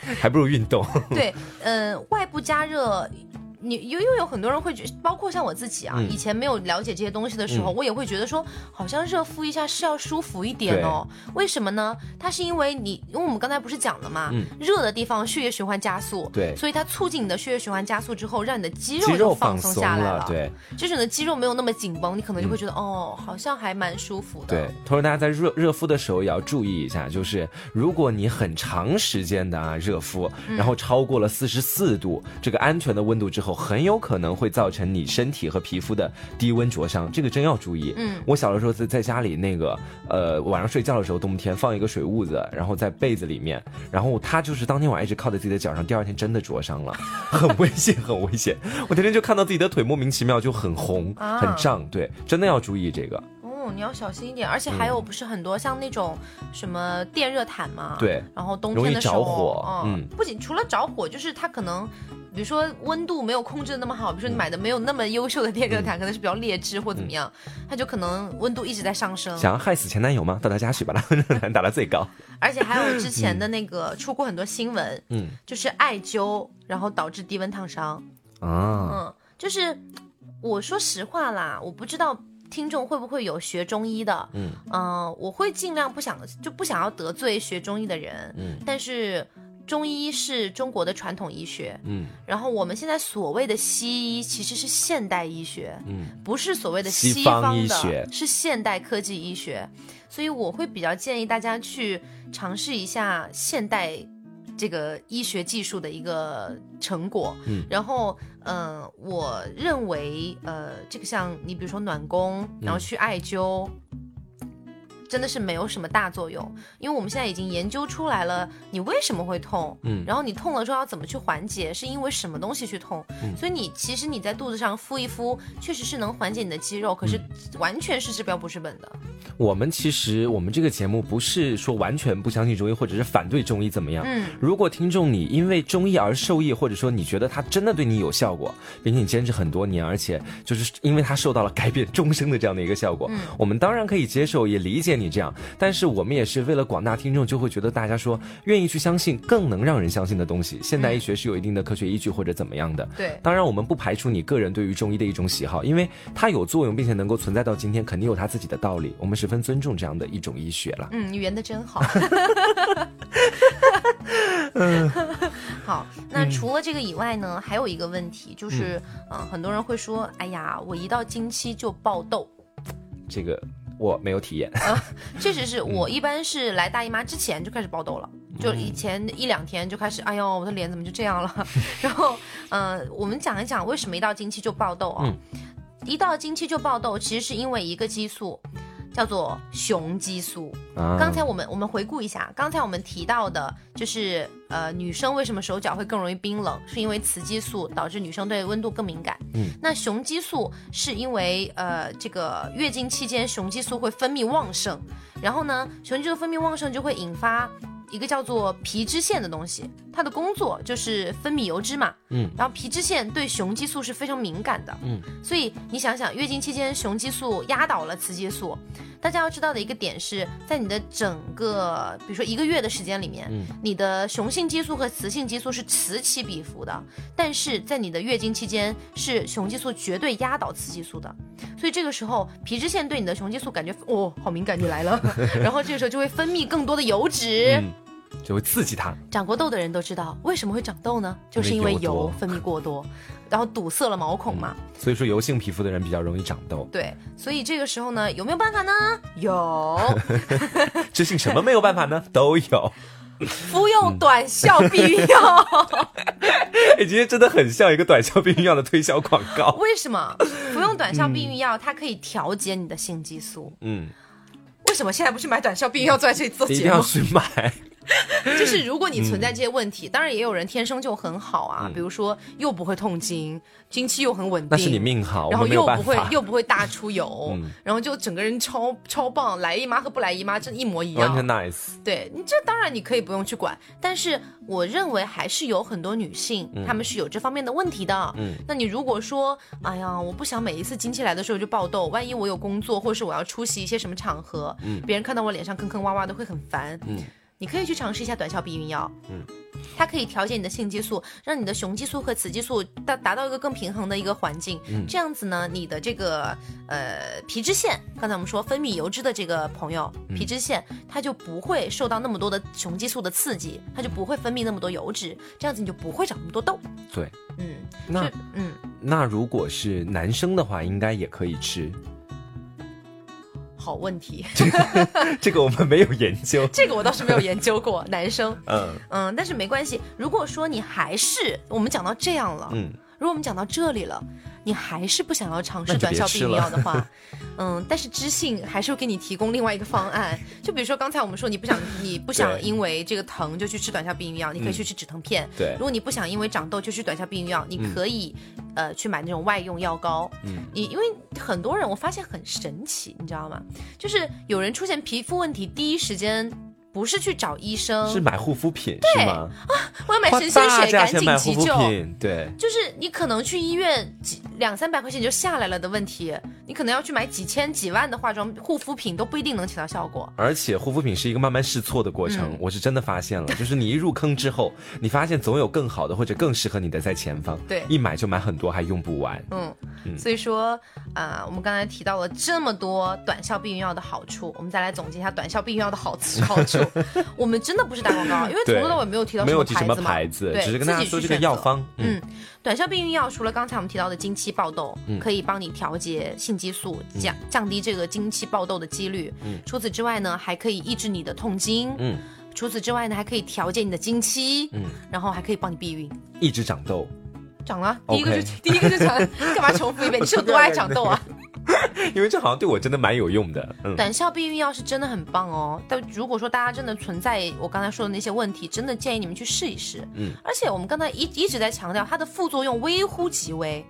还不如运动。对，嗯，外部加热。你因为有很多人会觉，包括像我自己啊，以前没有了解这些东西的时候，我也会觉得说，好像热敷一下是要舒服一点哦。为什么呢？它是因为你，因为我们刚才不是讲了嘛？热的地方血液循环加速，对，所以它促进你的血液循环加速之后，让你的肌肉就放松下来了。对，就是你的肌肉没有那么紧绷，你可能就会觉得哦，好像还蛮舒服的。对，同时大家在热热敷的时候也要注意一下，就是如果你很长时间的啊热敷，然后超过了四十四度这个安全的温度之后。候，很有可能会造成你身体和皮肤的低温灼伤，这个真要注意。嗯，我小的时候在在家里那个呃晚上睡觉的时候，冬天放一个水痦子，然后在被子里面，然后他就是当天晚上一直靠在自己的脚上，第二天真的灼伤了，很危险，很危险。我天天就看到自己的腿莫名其妙就很红、很胀，对，真的要注意这个。你要小心一点，而且还有不是很多像那种什么电热毯嘛，对，然后冬天的时候，着火，嗯，不仅除了着火，就是它可能，比如说温度没有控制的那么好，比如说你买的没有那么优秀的电热毯，可能是比较劣质或怎么样，它就可能温度一直在上升。想要害死前男友吗？到他家去把它热毯打到最高。而且还有之前的那个出过很多新闻，嗯，就是艾灸然后导致低温烫伤啊，嗯，就是我说实话啦，我不知道。听众会不会有学中医的？嗯嗯，我会尽量不想就不想要得罪学中医的人。嗯，但是中医是中国的传统医学。嗯，然后我们现在所谓的西医其实是现代医学。嗯，不是所谓的西方医学，是现代科技医学。所以我会比较建议大家去尝试一下现代。这个医学技术的一个成果，嗯，然后，嗯，我认为，呃，这个像你比如说暖宫，然后去艾灸。真的是没有什么大作用，因为我们现在已经研究出来了，你为什么会痛，嗯，然后你痛了之后要怎么去缓解，是因为什么东西去痛，所以你其实你在肚子上敷一敷，确实是能缓解你的肌肉，可是完全是治标不治本的。我们其实我们这个节目不是说完全不相信中医，或者是反对中医怎么样，嗯，如果听众你因为中医而受益，或者说你觉得它真的对你有效果，并且你坚持很多年，而且就是因为它受到了改变终生的这样的一个效果，我们当然可以接受，也理解你。这样，但是我们也是为了广大听众，就会觉得大家说愿意去相信更能让人相信的东西。现代医学是有一定的科学依据或者怎么样的。对，当然我们不排除你个人对于中医的一种喜好，因为它有作用，并且能够存在到今天，肯定有它自己的道理。我们十分尊重这样的一种医学了。嗯，你圆的真好。嗯，好。那除了这个以外呢，还有一个问题就是，嗯，很多人会说，哎呀，我一到经期就爆痘。这个。我没有体验啊，确实是我一般是来大姨妈之前就开始爆痘了，就以前一两天就开始，哎呦，我的脸怎么就这样了？然后，嗯，我们讲一讲为什么一到经期就爆痘啊？一到经期就爆痘，其实是因为一个激素。叫做雄激素。刚才我们我们回顾一下，刚才我们提到的就是呃，女生为什么手脚会更容易冰冷，是因为雌激素导致女生对温度更敏感。嗯，那雄激素是因为呃，这个月经期间雄激素会分泌旺盛，然后呢，雄激素分泌旺盛就会引发。一个叫做皮脂腺的东西，它的工作就是分泌油脂嘛，嗯，然后皮脂腺对雄激素是非常敏感的，嗯，所以你想想，月经期间雄激素压倒了雌激素，大家要知道的一个点是在你的整个，比如说一个月的时间里面，嗯，你的雄性激素和雌性激素是此起彼伏的，但是在你的月经期间是雄激素绝对压倒雌激素的，所以这个时候皮脂腺对你的雄激素感觉哦好敏感，你来了，然后这个时候就会分泌更多的油脂。就会刺激它。长过痘的人都知道，为什么会长痘呢？就是因为油分泌过多，然后堵塞了毛孔嘛。所以说，油性皮肤的人比较容易长痘。对，所以这个时候呢，有没有办法呢？有。这性什么没有办法呢？都有。服用短效避孕药。哎，今天真的很像一个短效避孕药的推销广告。为什么？服用短效避孕药，它可以调节你的性激素。嗯。为什么现在不去买短效避孕药，坐在这里做节目？一定要去买。就是如果你存在这些问题，当然也有人天生就很好啊，比如说又不会痛经，经期又很稳定，那是你命好，然后又不会又不会大出油，然后就整个人超超棒，来姨妈和不来姨妈真一模一样，完全 nice。对你这当然你可以不用去管，但是我认为还是有很多女性她们是有这方面的问题的。嗯，那你如果说哎呀，我不想每一次经期来的时候就爆痘，万一我有工作或者是我要出席一些什么场合，嗯，别人看到我脸上坑坑洼洼的会很烦，嗯。你可以去尝试一下短效避孕药，嗯，它可以调节你的性激素，让你的雄激素和雌激素达达到一个更平衡的一个环境，嗯，这样子呢，你的这个呃皮脂腺，刚才我们说分泌油脂的这个朋友，皮脂腺它就不会受到那么多的雄激素的刺激，它就不会分泌那么多油脂，这样子你就不会长那么多痘。对，嗯，那嗯，那如果是男生的话，应该也可以吃。好问题，这个我们没有研究，这个我倒是没有研究过。男生，嗯嗯，但是没关系。如果说你还是我们讲到这样了，嗯。如果我们讲到这里了。你还是不想要尝试短效避孕药的话，嗯，但是知性还是会给你提供另外一个方案。就比如说刚才我们说，你不想你不想因为这个疼就去吃短效避孕药，你可以去吃止疼片。对，如果你不想因为长痘就去短效避孕药，你可以呃去买那种外用药膏。嗯，你因为很多人我发现很神奇，你知道吗？就是有人出现皮肤问题，第一时间。不是去找医生，是买护肤品，是吗？啊，我要买神仙水，赶紧急救。对，就是你可能去医院几两三百块钱就下来了的问题，你可能要去买几千几万的化妆护肤品都不一定能起到效果。而且护肤品是一个慢慢试错的过程，我是真的发现了，就是你一入坑之后，你发现总有更好的或者更适合你的在前方。对，一买就买很多还用不完。嗯，所以说啊，我们刚才提到了这么多短效避孕药的好处，我们再来总结一下短效避孕药的好好处。我们真的不是打广告，因为从头到尾没有提到什么牌子嘛，只是跟大家说这个药方。嗯，短效避孕药除了刚才我们提到的经期爆痘，可以帮你调节性激素，降降低这个经期爆痘的几率。嗯，除此之外呢，还可以抑制你的痛经。嗯，除此之外呢，还可以调节你的经期。嗯，然后还可以帮你避孕，一直长痘。长了，第一个就第一个就长，干嘛重复一遍？你是有多爱长痘啊？因为这好像对我真的蛮有用的。嗯短效避孕药是真的很棒哦，但如果说大家真的存在我刚才说的那些问题，真的建议你们去试一试。嗯，而且我们刚才一一直在强调它的副作用微乎其微。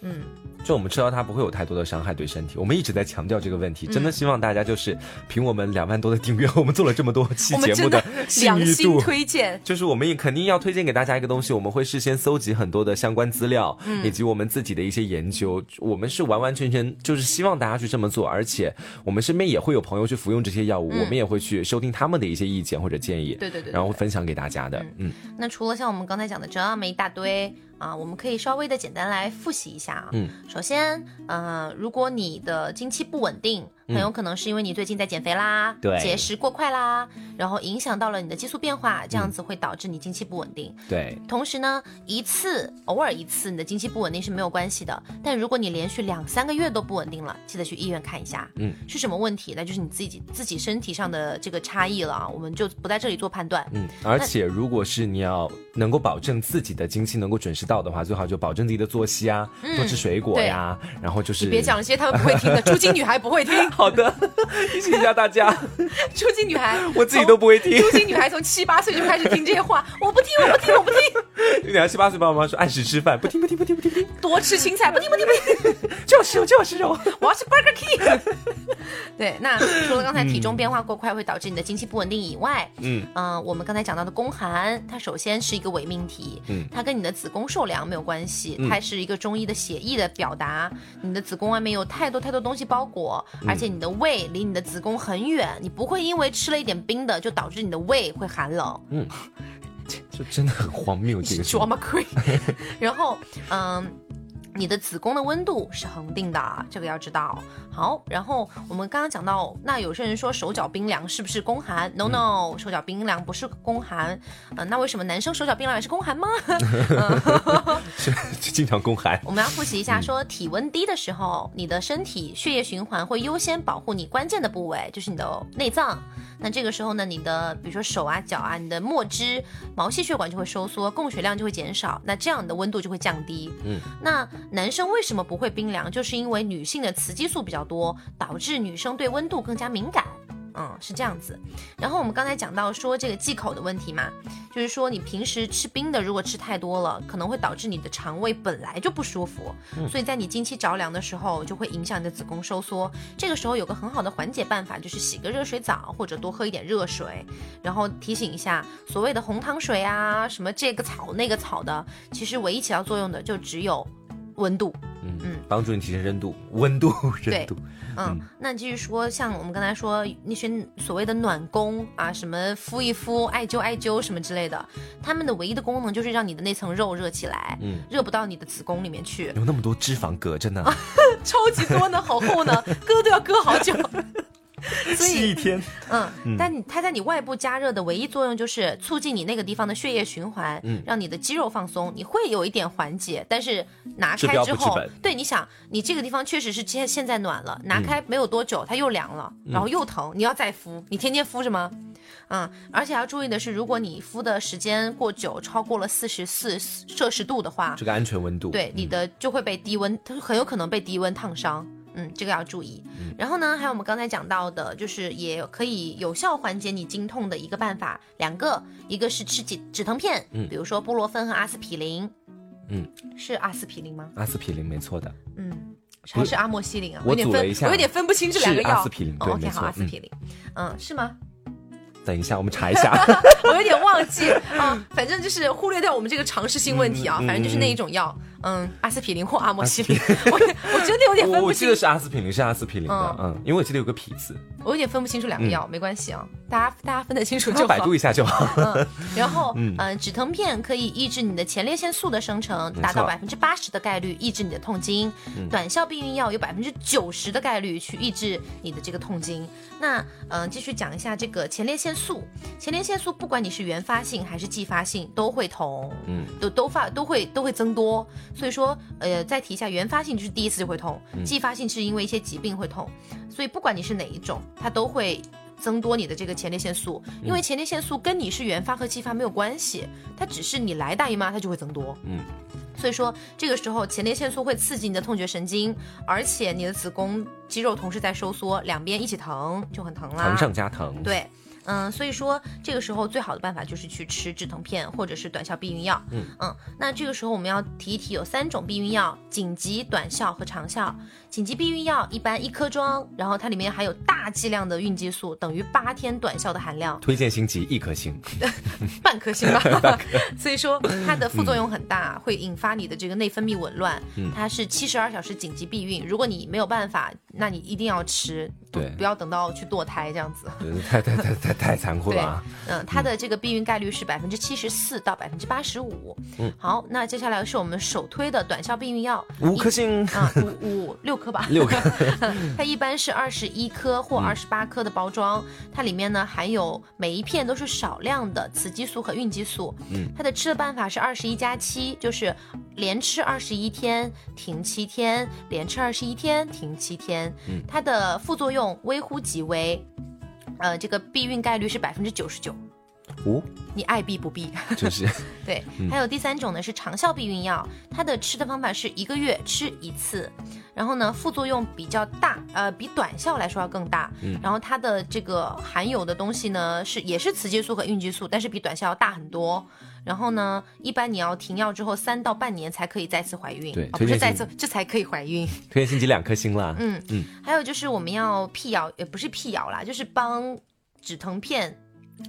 嗯。就我们吃到它不会有太多的伤害对身体，我们一直在强调这个问题，真的希望大家就是凭我们两万多的订阅，我们做了这么多 期节目的信誉度，推荐。就是我们也肯定要推荐给大家一个东西，我们会事先搜集很多的相关资料，以及我们自己的一些研究，我们是完完全全就是希望大家去这么做，而且我们身边也会有朋友去服用这些药物，我们也会去收听他们的一些意见或者建议，对对对，然后分享给大家的，嗯。那除了像我们刚才讲的这么一大堆。啊，我们可以稍微的简单来复习一下啊。嗯，首先，呃，如果你的经期不稳定。很有可能是因为你最近在减肥啦，对，节食过快啦，然后影响到了你的激素变化，这样子会导致你经期不稳定。对，同时呢，一次偶尔一次你的经期不稳定是没有关系的，但如果你连续两三个月都不稳定了，记得去医院看一下。嗯，是什么问题？那就是你自己自己身体上的这个差异了啊，我们就不在这里做判断。嗯，而且如果是你要能够保证自己的经期能够准时到的话，最好就保证自己的作息啊，多吃水果呀，然后就是你别讲一些他们不会听的，猪精女孩不会听。好的。提醒一下大家，初经女孩，我自己都不会听。初经女孩从七八岁就开始听这些话，我不听，我不听，我不听。你两七八岁爸爸妈妈说按时吃饭，不听不听不听不听不听。多吃青菜，不听不听不听。就要吃肉就要吃肉，我要吃 Burger King。对，那除了刚才体重变化过快会导致你的经期不稳定以外，嗯嗯，我们刚才讲到的宫寒，它首先是一个伪命题，嗯，它跟你的子宫受凉没有关系，它是一个中医的写意的表达。你的子宫外面有太多太多东西包裹，而且你的胃离你的子宫很远，你不会因为吃了一点冰的就导致你的胃会寒冷。嗯，就真的很荒谬这个。drama queen。然后，嗯。你的子宫的温度是恒定的，这个要知道。好，然后我们刚刚讲到，那有些人说手脚冰凉是不是宫寒？No No，手脚冰凉不是宫寒。嗯，那为什么男生手脚冰凉也是宫寒吗？经常宫寒。我们要复习一下，说体温低的时候，你的身体血液循环会优先保护你关键的部位，就是你的内脏。那这个时候呢，你的比如说手啊、脚啊，你的末肢、毛细血管就会收缩，供血量就会减少，那这样你的温度就会降低。嗯，那男生为什么不会冰凉？就是因为女性的雌激素比较多，导致女生对温度更加敏感。嗯，是这样子。然后我们刚才讲到说这个忌口的问题嘛，就是说你平时吃冰的，如果吃太多了，可能会导致你的肠胃本来就不舒服，所以在你经期着凉的时候，就会影响你的子宫收缩。这个时候有个很好的缓解办法，就是洗个热水澡，或者多喝一点热水。然后提醒一下，所谓的红糖水啊，什么这个草那个草的，其实唯一起到作用的就只有温度。嗯嗯，帮助你提升 温度，温度，热度。嗯，那继续说，像我们刚才说那些所谓的暖宫啊，什么敷一敷、艾灸艾灸什么之类的，他们的唯一的功能就是让你的那层肉热起来，嗯，热不到你的子宫里面去。有那么多脂肪隔着呢，超级多呢，好厚呢，割都要割好久。吸一天。嗯，但你它在你外部加热的唯一作用就是促进你那个地方的血液循环，嗯，让你的肌肉放松，你会有一点缓解。但是拿开之后，对，你想你这个地方确实是现现在暖了，拿开没有多久它又凉了，然后又疼，你要再敷，你天天敷着吗？嗯，而且要注意的是，如果你敷的时间过久，超过了四十四摄氏度的话，这个安全温度，对你的就会被低温，它很有可能被低温烫伤。嗯，这个要注意。然后呢，还有我们刚才讲到的，就是也可以有效缓解你经痛的一个办法，两个，一个是吃止止疼片，嗯，比如说布洛芬和阿司匹林，嗯，是阿司匹林吗？阿司匹林没错的，嗯，还是阿莫西林啊？我组了一下，我有点分不清这两个药。阿司匹林，OK，好，阿司匹林，嗯，是吗？等一下，我们查一下。我有点忘记啊，反正就是忽略掉我们这个常识性问题啊，反正就是那一种药，嗯，阿司匹林或阿莫西林。我我真的有点分不清。我记得是阿司匹林，是阿司匹林的，嗯，因为我记得有个匹字。我有点分不清楚两个药，没关系啊，大家大家分得清楚就好。百度一下就好。嗯，然后 嗯，止疼片可以抑制你的前列腺素的生成，达到百分之八十的概率抑制你的痛经。短效避孕药有百分之九十的概率去抑制你的这个痛经。那嗯，继续讲一下这个前列腺素。前列腺素不管你是原发性还是继发性都会痛，嗯，都都发都会都会增多。所以说，呃，再提一下，原发性就是第一次就会痛，继发性是因为一些疾病会痛。所以不管你是哪一种，它都会增多你的这个前列腺素。因为前列腺素跟你是原发和继发没有关系，它只是你来大姨妈它就会增多，嗯。所以说这个时候前列腺素会刺激你的痛觉神经，而且你的子宫肌肉同时在收缩，两边一起疼就很疼了，疼上加疼。对。嗯，所以说这个时候最好的办法就是去吃止疼片或者是短效避孕药。嗯嗯，那这个时候我们要提一提，有三种避孕药：紧急、短效和长效。紧急避孕药一般一颗装，然后它里面含有大剂量的孕激素，等于八天短效的含量。推荐星级一颗星，半颗星吧。所以说它的副作用很大，会引发你的这个内分泌紊乱。它是七十二小时紧急避孕，如果你没有办法，那你一定要吃，对，不要等到去堕胎这样子。太太太太太残酷了。嗯，它的这个避孕概率是百分之七十四到百分之八十五。嗯，好，那接下来是我们首推的短效避孕药，五颗星啊，五五六颗吧，六颗。它一般是二十一颗或二十八颗的包装，它里面呢含有每一片都是少量的雌激素和孕激素。嗯，它的吃的办法是二十一加七，就是连吃二十一天停七天，连吃二十一天停七天。嗯，它的副作用微乎其微。呃，这个避孕概率是百分之九十九，哦，你爱避不避？就是对。还有第三种呢，是长效避孕药，它的吃的方法是一个月吃一次，然后呢，副作用比较大，呃，比短效来说要更大。嗯。然后它的这个含有的东西呢，是也是雌激素和孕激素，但是比短效要大很多。然后呢，一般你要停药之后三到半年才可以再次怀孕，对，不是再次，这才可以怀孕。推荐星级两颗星啦。嗯嗯，还有就是我们要辟谣，也不是辟谣啦，就是帮止疼片。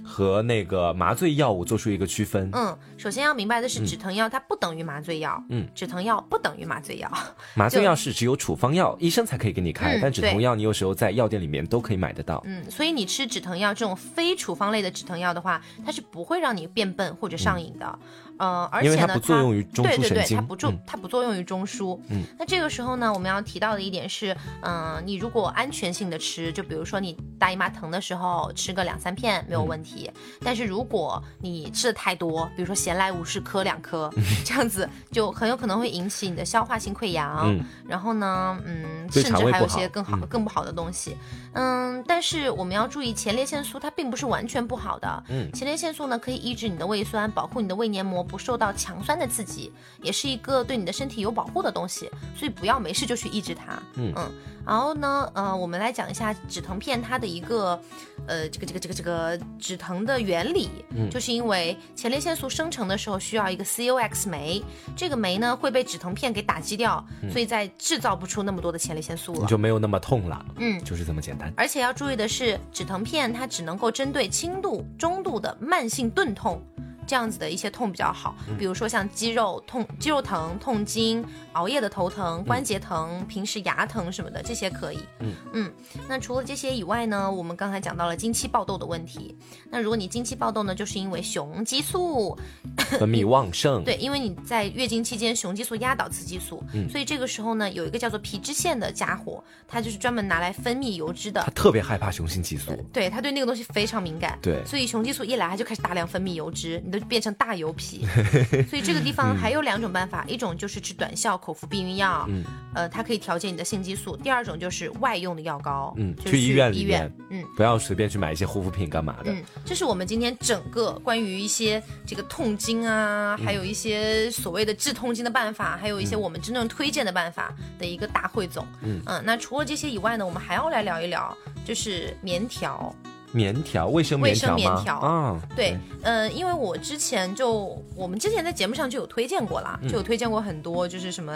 和那个麻醉药物做出一个区分。嗯，首先要明白的是，止疼药它不等于麻醉药。嗯，止疼药不等于麻醉药。麻醉药是只有处方药，医生才可以给你开，但止疼药你有时候在药店里面都可以买得到。嗯，所以你吃止疼药这种非处方类的止疼药的话，它是不会让你变笨或者上瘾的。呃，而且呢，它不作用于中枢神经，它不作，它不作用于中枢。嗯，那这个时候呢，我们要提到的一点是，嗯，你如果安全性的吃，就比如说你大姨妈疼的时候吃个两三片没有问题，但是如果你吃的太多，比如说闲来无事磕两颗，这样子就很有可能会引起你的消化性溃疡，然后呢，嗯，甚至还有些更好、更不好的东西。嗯，但是我们要注意，前列腺素它并不是完全不好的。嗯，前列腺素呢可以抑制你的胃酸，保护你的胃黏膜不受到强酸的刺激，也是一个对你的身体有保护的东西。所以不要没事就去抑制它。嗯嗯。然后呢，呃，我们来讲一下止疼片它的一个，呃，这个这个这个这个止疼的原理。嗯，就是因为前列腺素生成的时候需要一个 COX 酶，这个酶呢会被止疼片给打击掉，所以在制造不出那么多的前列腺素了，你就没有那么痛了。嗯，就是这么简单。而且要注意的是，止疼片它只能够针对轻度、中度的慢性钝痛这样子的一些痛比较好，比如说像肌肉痛、肌肉疼、痛经、熬夜的头疼、关节疼、平时牙疼什么的，这些可以。嗯嗯。那除了这些以外呢，我们刚才讲到了经期爆痘的问题。那如果你经期爆痘呢，就是因为雄激素分泌旺盛。对，因为你在月经期间雄激素压倒雌激素，所以这个时候呢，有一个叫做皮脂腺的家伙，它就是专门拿来分泌油脂的。它特别害怕雄性激素。对，它对那个东西非常敏感。对，所以雄激素一来，它就开始大量分泌油脂，你都变成大油皮。所以这个地方还有两种办法，一种就是吃短效口服避孕药，呃，它可以调节你的性激素；第二种就是外用的药膏，嗯，去医院里面，嗯，不要随便去买一些护肤品干嘛的。嗯，这是我们今天整个关于一些这个痛经啊，还有一些所谓的治痛经的办法，还有一些我们真正推荐的办法的一个大汇总。嗯嗯，那除了这些以外呢，我们还要来聊一聊，就是棉条。棉条，卫生棉条卫生棉条啊，对，嗯，因为我之前就我们之前在节目上就有推荐过啦，就有推荐过很多，就是什么，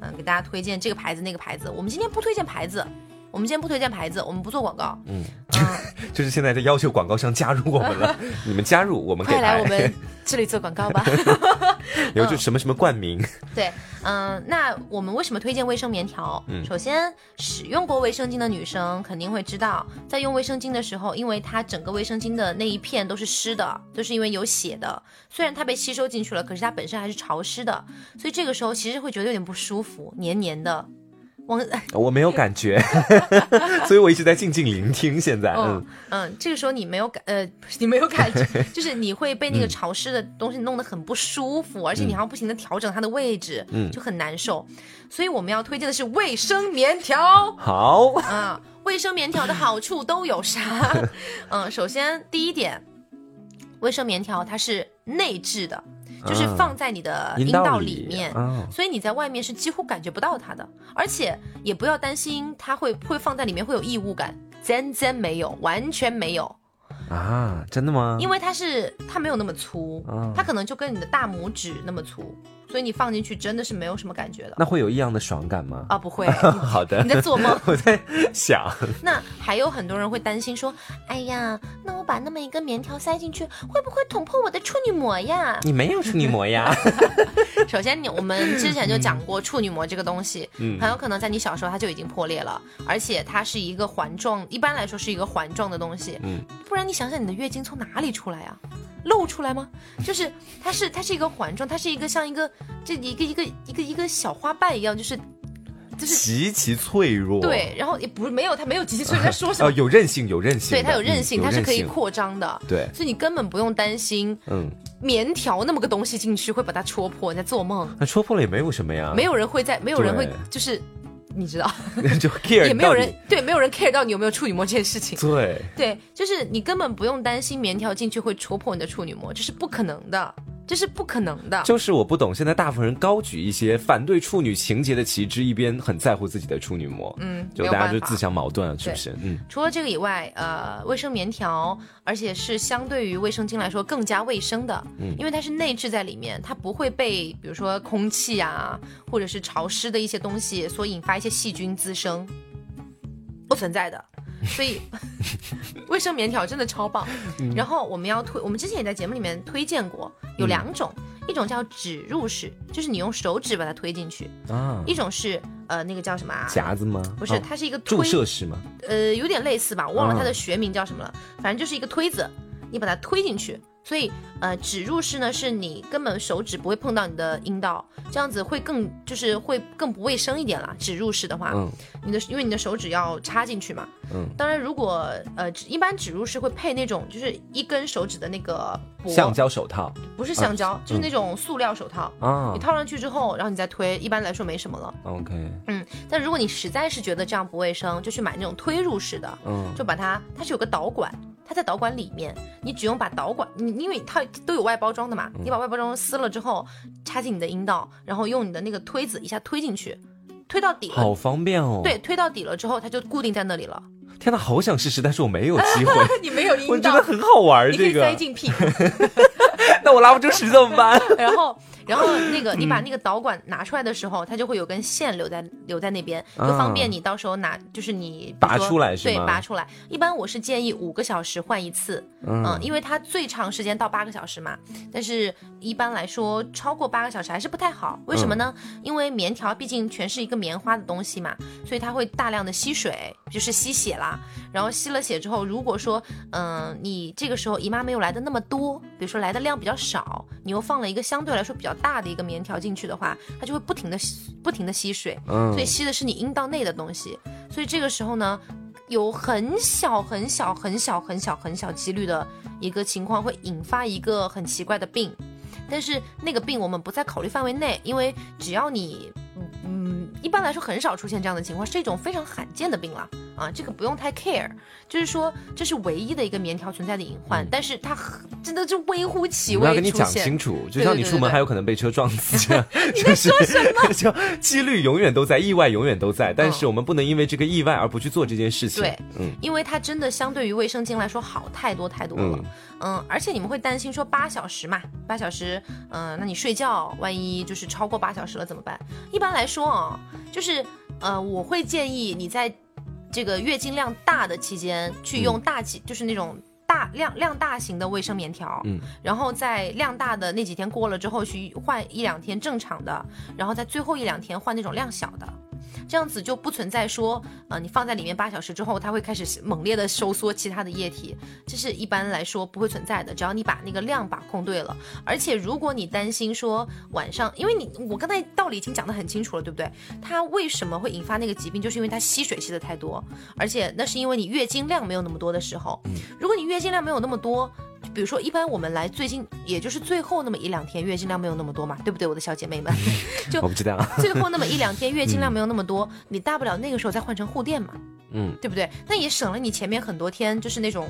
嗯，给大家推荐这个牌子那个牌子。我们今天不推荐牌子，我们今天不推荐牌子，我们不做广告。嗯，就是现在在要求广告商加入我们了，你们加入我们，快来我们这里做广告吧。然后就什么什么冠名。对，嗯，那我们为什么推荐卫生棉条？嗯，首先使用过卫生巾的女生肯定会知道，在用卫生巾的时候，因为它整个卫生巾的那一片都是湿的，都是因为有血的。虽然它被吸收进去了，可是它本身还是潮湿的，所以这个时候其实会觉得有点不舒服，黏黏的。我 我没有感觉，所以我一直在静静聆听。现在，嗯嗯，这个时候你没有感，呃，你没有感觉，就是你会被那个潮湿的东西弄得很不舒服，而且你还要不停的调整它的位置，嗯，就很难受。所以我们要推荐的是卫生棉条。好啊，卫生棉条的好处都有啥？嗯，首先第一点，卫生棉条它是内置的。就是放在你的阴道里面，所以你在外面是几乎感觉不到它的，而且也不要担心它会会放在里面会有异物感，真真没有，完全没有。啊，真的吗？因为它是它没有那么粗，它可能就跟你的大拇指那么粗。所以你放进去真的是没有什么感觉的，那会有异样的爽感吗？啊，不会。好的，你在做梦？我在想。那还有很多人会担心说，哎呀，那我把那么一根棉条塞进去，会不会捅破我的处女膜呀？你没有处女膜呀。首先，你我们之前就讲过处女膜这个东西，嗯，很有可能在你小时候它就已经破裂了，而且它是一个环状，一般来说是一个环状的东西，嗯，不然你想想你的月经从哪里出来啊？露出来吗？就是它是它是一个环状，它是一个像一个这一个一个一个一个小花瓣一样，就是就是极其脆弱。对，然后也不是没有它没有极其脆弱，在 说什么？有韧性，有韧性。对，它有韧性，它是可以扩张的。对，所以你根本不用担心，嗯，棉条那么个东西进去会把它戳破。你在做梦？那戳破了也没有什么呀。没有人会在，没有人会就是。你知道，就 care 也没有人对，没有人 care 到你有没有处女膜这件事情。对对，就是你根本不用担心棉条进去会戳破你的处女膜，这是不可能的。这是不可能的，就是我不懂，现在大部分人高举一些反对处女情节的旗帜，一边很在乎自己的处女膜，嗯，就大家就自相矛盾了，是不是？嗯，除了这个以外，呃，卫生棉条，而且是相对于卫生巾来说更加卫生的，嗯，因为它是内置在里面，它不会被比如说空气啊，或者是潮湿的一些东西所引发一些细菌滋生，不存在的。所以，卫生棉条真的超棒。然后我们要推，我们之前也在节目里面推荐过，有两种，一种叫指入式，就是你用手指把它推进去啊；一种是呃那个叫什么夹子吗？不是，它是一个注射式吗？呃，有点类似吧，我忘了它的学名叫什么了，反正就是一个推子，你把它推进去。所以，呃，指入式呢，是你根本手指不会碰到你的阴道，这样子会更就是会更不卫生一点啦。指入式的话，嗯，你的因为你的手指要插进去嘛，嗯，当然如果呃一般指入式会配那种就是一根手指的那个橡胶手套，不是橡胶，就是那种塑料手套啊。你套上去之后，然后你再推，一般来说没什么了。OK，嗯，但如果你实在是觉得这样不卫生，就去买那种推入式的，嗯，就把它它是有个导管。它在导管里面，你只用把导管，你因为它都有外包装的嘛，你把外包装撕了之后，插进你的阴道，然后用你的那个推子一下推进去，推到底，好方便哦。对，推到底了之后，它就固定在那里了。天呐，好想试试，但是我没有机会。你没有阴道，我觉得很好玩，这个塞进屁股。那我拉不出屎怎么办？然后，然后那个 你把那个导管拿出来的时候，它就会有根线留在留在那边，就方便你到时候拿，就是你拔出来？对，拔出来。一般我是建议五个小时换一次，嗯，因为它最长时间到八个小时嘛。但是一般来说，超过八个小时还是不太好。为什么呢？因为棉条毕竟全是一个棉花的东西嘛，所以它会大量的吸水，就是吸血啦。然后吸了血之后，如果说嗯你这个时候姨妈没有来的那么多，比如说来的量比较少，你又放了一个相对来说比较大的一个棉条进去的话，它就会不停的不停的吸水，所以吸的是你阴道内的东西。所以这个时候呢，有很小很小很小很小很小几率的一个情况会引发一个很奇怪的病，但是那个病我们不在考虑范围内，因为只要你。嗯，一般来说很少出现这样的情况，是一种非常罕见的病了啊，这个不用太 care。就是说，这是唯一的一个棉条存在的隐患，但是它真的就微乎其微。我要跟你讲清楚，就像你出门还有可能被车撞死这样。你在说什么？就几率永远都在，意外永远都在，但是我们不能因为这个意外而不去做这件事情。对，嗯，因为它真的相对于卫生巾来说好太多太多了。嗯，而且你们会担心说八小时嘛，八小时，嗯，那你睡觉万一就是超过八小时了怎么办？一般来说啊，就是呃，我会建议你在这个月经量大的期间去用大几，就是那种大量量大型的卫生棉条，嗯，然后在量大的那几天过了之后去换一两天正常的，然后在最后一两天换那种量小的。这样子就不存在说，呃，你放在里面八小时之后，它会开始猛烈的收缩其他的液体，这是一般来说不会存在的。只要你把那个量把控对了，而且如果你担心说晚上，因为你我刚才道理已经讲得很清楚了，对不对？它为什么会引发那个疾病，就是因为它吸水吸的太多，而且那是因为你月经量没有那么多的时候，如果你月经量没有那么多。比如说，一般我们来最近，也就是最后那么一两天，月经量没有那么多嘛，对不对，我的小姐妹们？就我不知道，最后那么一两天月经量没有那么多，你大不了那个时候再换成护垫嘛，嗯，对不对？那也省了你前面很多天就是那种。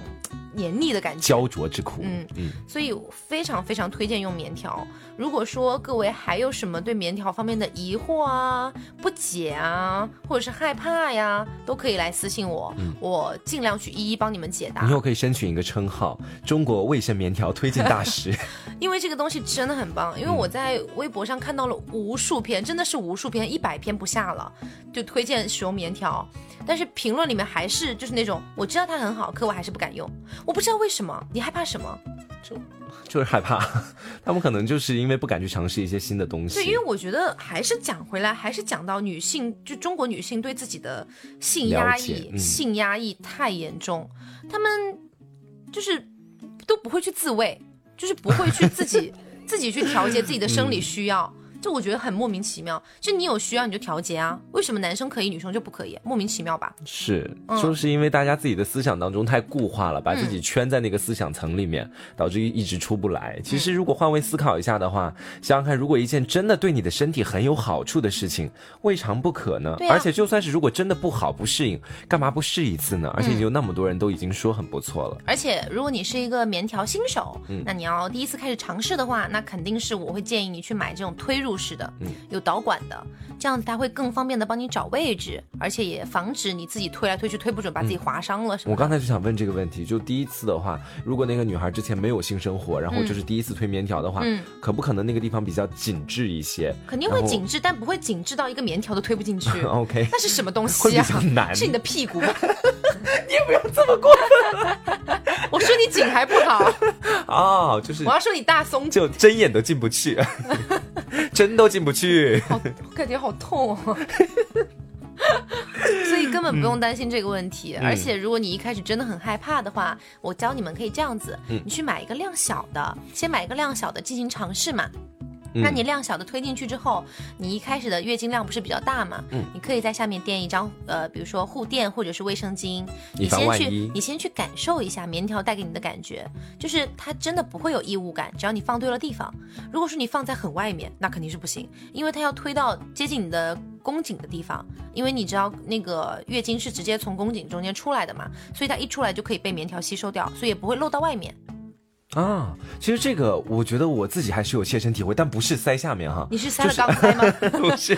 黏腻的感觉，焦灼之苦。嗯嗯，所以非常非常推荐用棉条。如果说各位还有什么对棉条方面的疑惑啊、不解啊，或者是害怕呀，都可以来私信我，我尽量去一一帮你们解答。以后可以申请一个称号——中国卫生棉条推荐大使。因为这个东西真的很棒，因为我在微博上看到了无数篇，真的是无数篇，一百篇不下了，就推荐使用棉条。但是评论里面还是就是那种，我知道它很好，可我还是不敢用。我不知道为什么，你害怕什么？就就是害怕，他们可能就是因为不敢去尝试一些新的东西。对，因为我觉得还是讲回来，还是讲到女性，就中国女性对自己的性压抑，性压抑太严重，他们就是都不会去自慰，就是不会去自己 自己去调节自己的生理需要。就我觉得很莫名其妙，就你有需要你就调节啊，为什么男生可以，女生就不可以？莫名其妙吧？是，就是因为大家自己的思想当中太固化了，把自己圈在那个思想层里面，导致一直出不来。其实如果换位思考一下的话，想想看，如果一件真的对你的身体很有好处的事情，未尝不可呢？而且就算是如果真的不好不适应，干嘛不试一次呢？而且有那么多人都已经说很不错了。而且如果你是一个棉条新手，那你要第一次开始尝试的话，那肯定是我会建议你去买这种推入。式的，嗯，有导管的，这样子它会更方便的帮你找位置，而且也防止你自己推来推去推不准，把自己划伤了。我刚才就想问这个问题，就第一次的话，如果那个女孩之前没有性生活，然后就是第一次推棉条的话，嗯，可不可能那个地方比较紧致一些？肯定会紧致，但不会紧致到一个棉条都推不进去。OK，那是什么东西啊？难，是你的屁股。你也不要这么过分。我说你紧还不好 哦，就是我要说你大松，就针眼都进不去。针都进不去，好，感觉好痛哦。所以根本不用担心这个问题。而且如果你一开始真的很害怕的话，我教你们可以这样子，你去买一个量小的，先买一个量小的进行尝试嘛。那你量小的推进去之后，你一开始的月经量不是比较大嘛？嗯，你可以在下面垫一张呃，比如说护垫或者是卫生巾，你先去你先去感受一下棉条带给你的感觉，就是它真的不会有异物感，只要你放对了地方。如果说你放在很外面，那肯定是不行，因为它要推到接近你的宫颈的地方，因为你知道那个月经是直接从宫颈中间出来的嘛，所以它一出来就可以被棉条吸收掉，所以也不会漏到外面。啊，其实这个我觉得我自己还是有切身体会，但不是塞下面哈。你是塞了肛塞吗？不是，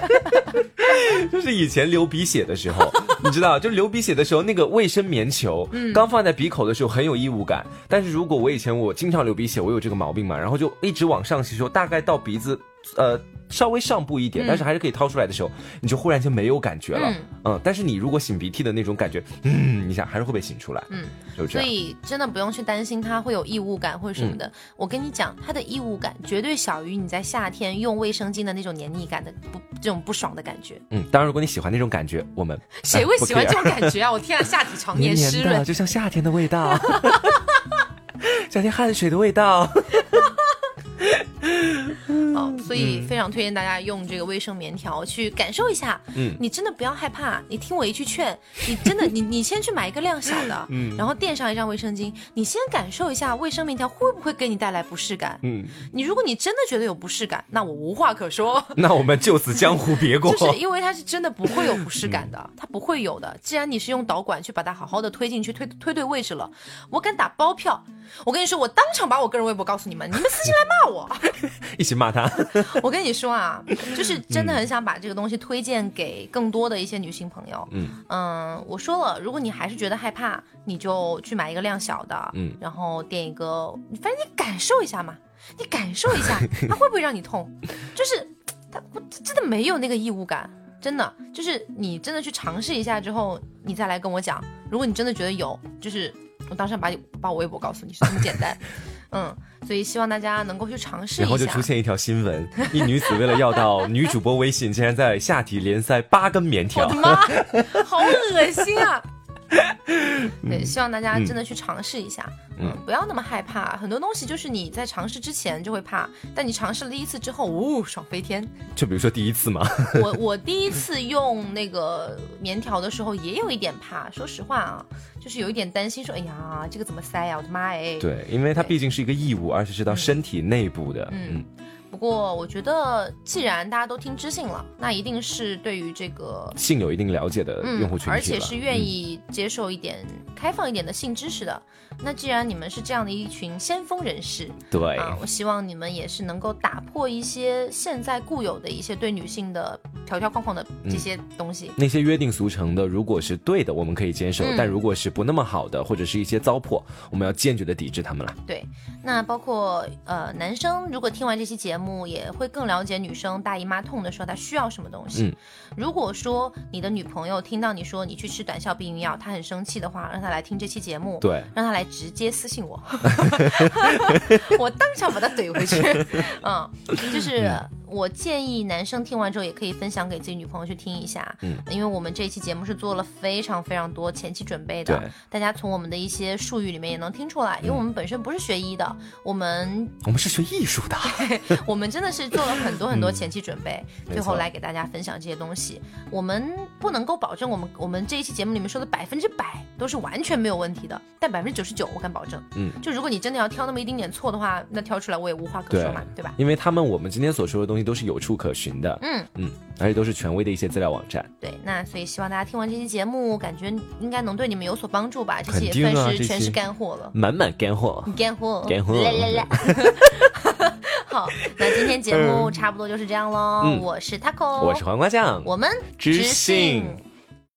就是以前流鼻血的时候，你知道，就流鼻血的时候，那个卫生棉球刚放在鼻口的时候很有异物感。但是如果我以前我经常流鼻血，我有这个毛病嘛，然后就一直往上吸收，大概到鼻子，呃。稍微上步一点，但是还是可以掏出来的时候，你就忽然间没有感觉了。嗯，但是你如果擤鼻涕的那种感觉，嗯，你想还是会被擤出来。嗯，就这样。所以真的不用去担心它会有异物感或者什么的。我跟你讲，它的异物感绝对小于你在夏天用卫生巾的那种黏腻感的不这种不爽的感觉。嗯，当然如果你喜欢那种感觉，我们谁会喜欢这种感觉啊？我天啊，下体常年湿润，就像夏天的味道，夏天汗水的味道。好，所以非常推荐大家用这个卫生棉条去感受一下。嗯，你真的不要害怕，你听我一句劝，你真的，你你先去买一个量小的，嗯，然后垫上一张卫生巾，你先感受一下卫生棉条会不会给你带来不适感。嗯，你如果你真的觉得有不适感，那我无话可说。那我们就此江湖别过。就是因为它是真的不会有不适感的，它不会有的。既然你是用导管去把它好好的推进去，推推对位置了，我敢打包票。我跟你说，我当场把我个人微博告诉你们，你们私信来骂我，一起骂他。我跟你说啊，就是真的很想把这个东西推荐给更多的一些女性朋友。嗯嗯，我说了，如果你还是觉得害怕，你就去买一个量小的，嗯，然后垫一个，反正你感受一下嘛，你感受一下，它会不会让你痛？就是它真的没有那个异物感，真的就是你真的去尝试一下之后，你再来跟我讲。如果你真的觉得有，就是。我当时把你把我微博告诉你是这么简单，嗯，所以希望大家能够去尝试一下。然后就出现一条新闻：一女子为了要到女主播微信，竟然在下体连塞八根棉条。我的妈，好恶心啊！对，希望大家真的去尝试一下，嗯，不要那么害怕。很多东西就是你在尝试之前就会怕，但你尝试了第一次之后，呜，爽飞天。就比如说第一次嘛，我我第一次用那个棉条的时候也有一点怕，说实话啊，就是有一点担心，说哎呀，这个怎么塞呀？我的妈哎！对，因为它毕竟是一个异物，而且是到身体内部的，嗯。不过，我觉得既然大家都听知性了，那一定是对于这个性有一定了解的用户群体而且是愿意接受一点开放一点的性知识的。那既然你们是这样的一群先锋人士，对啊，我希望你们也是能够打破一些现在固有的一些对女性的条条框框的这些东西。那些约定俗成的，如果是对的，我们可以接受；但如果是不那么好的，或者是一些糟粕，我们要坚决的抵制他们了。对，那包括呃，男生如果听完这期节目，也会更了解女生大姨妈痛的时候她需要什么东西。嗯，如果说你的女朋友听到你说你去吃短效避孕药，她很生气的话，让她来听这期节目，对，让她来。直接私信我，我当场把她怼回去。嗯，就是。我建议男生听完之后也可以分享给自己女朋友去听一下，嗯，因为我们这一期节目是做了非常非常多前期准备的，大家从我们的一些术语里面也能听出来，因为我们本身不是学医的，我们我们是学艺术的，我们真的是做了很多很多前期准备，最后来给大家分享这些东西。我们不能够保证我们我们这一期节目里面说的百分之百都是完全没有问题的，但百分之九十九我敢保证，嗯，就如果你真的要挑那么一丁点错的话，那挑出来我也无话可说嘛，对吧？因为他们我们今天所说的东西。都是有处可寻的，嗯嗯，而且都是权威的一些资料网站。对，那所以希望大家听完这期节目，感觉应该能对你们有所帮助吧？这些也算是全是干货了，满满干货，干货，干货，来来来。好，那今天节目差不多就是这样喽。我是 Taco，我是黄瓜酱，我们知性。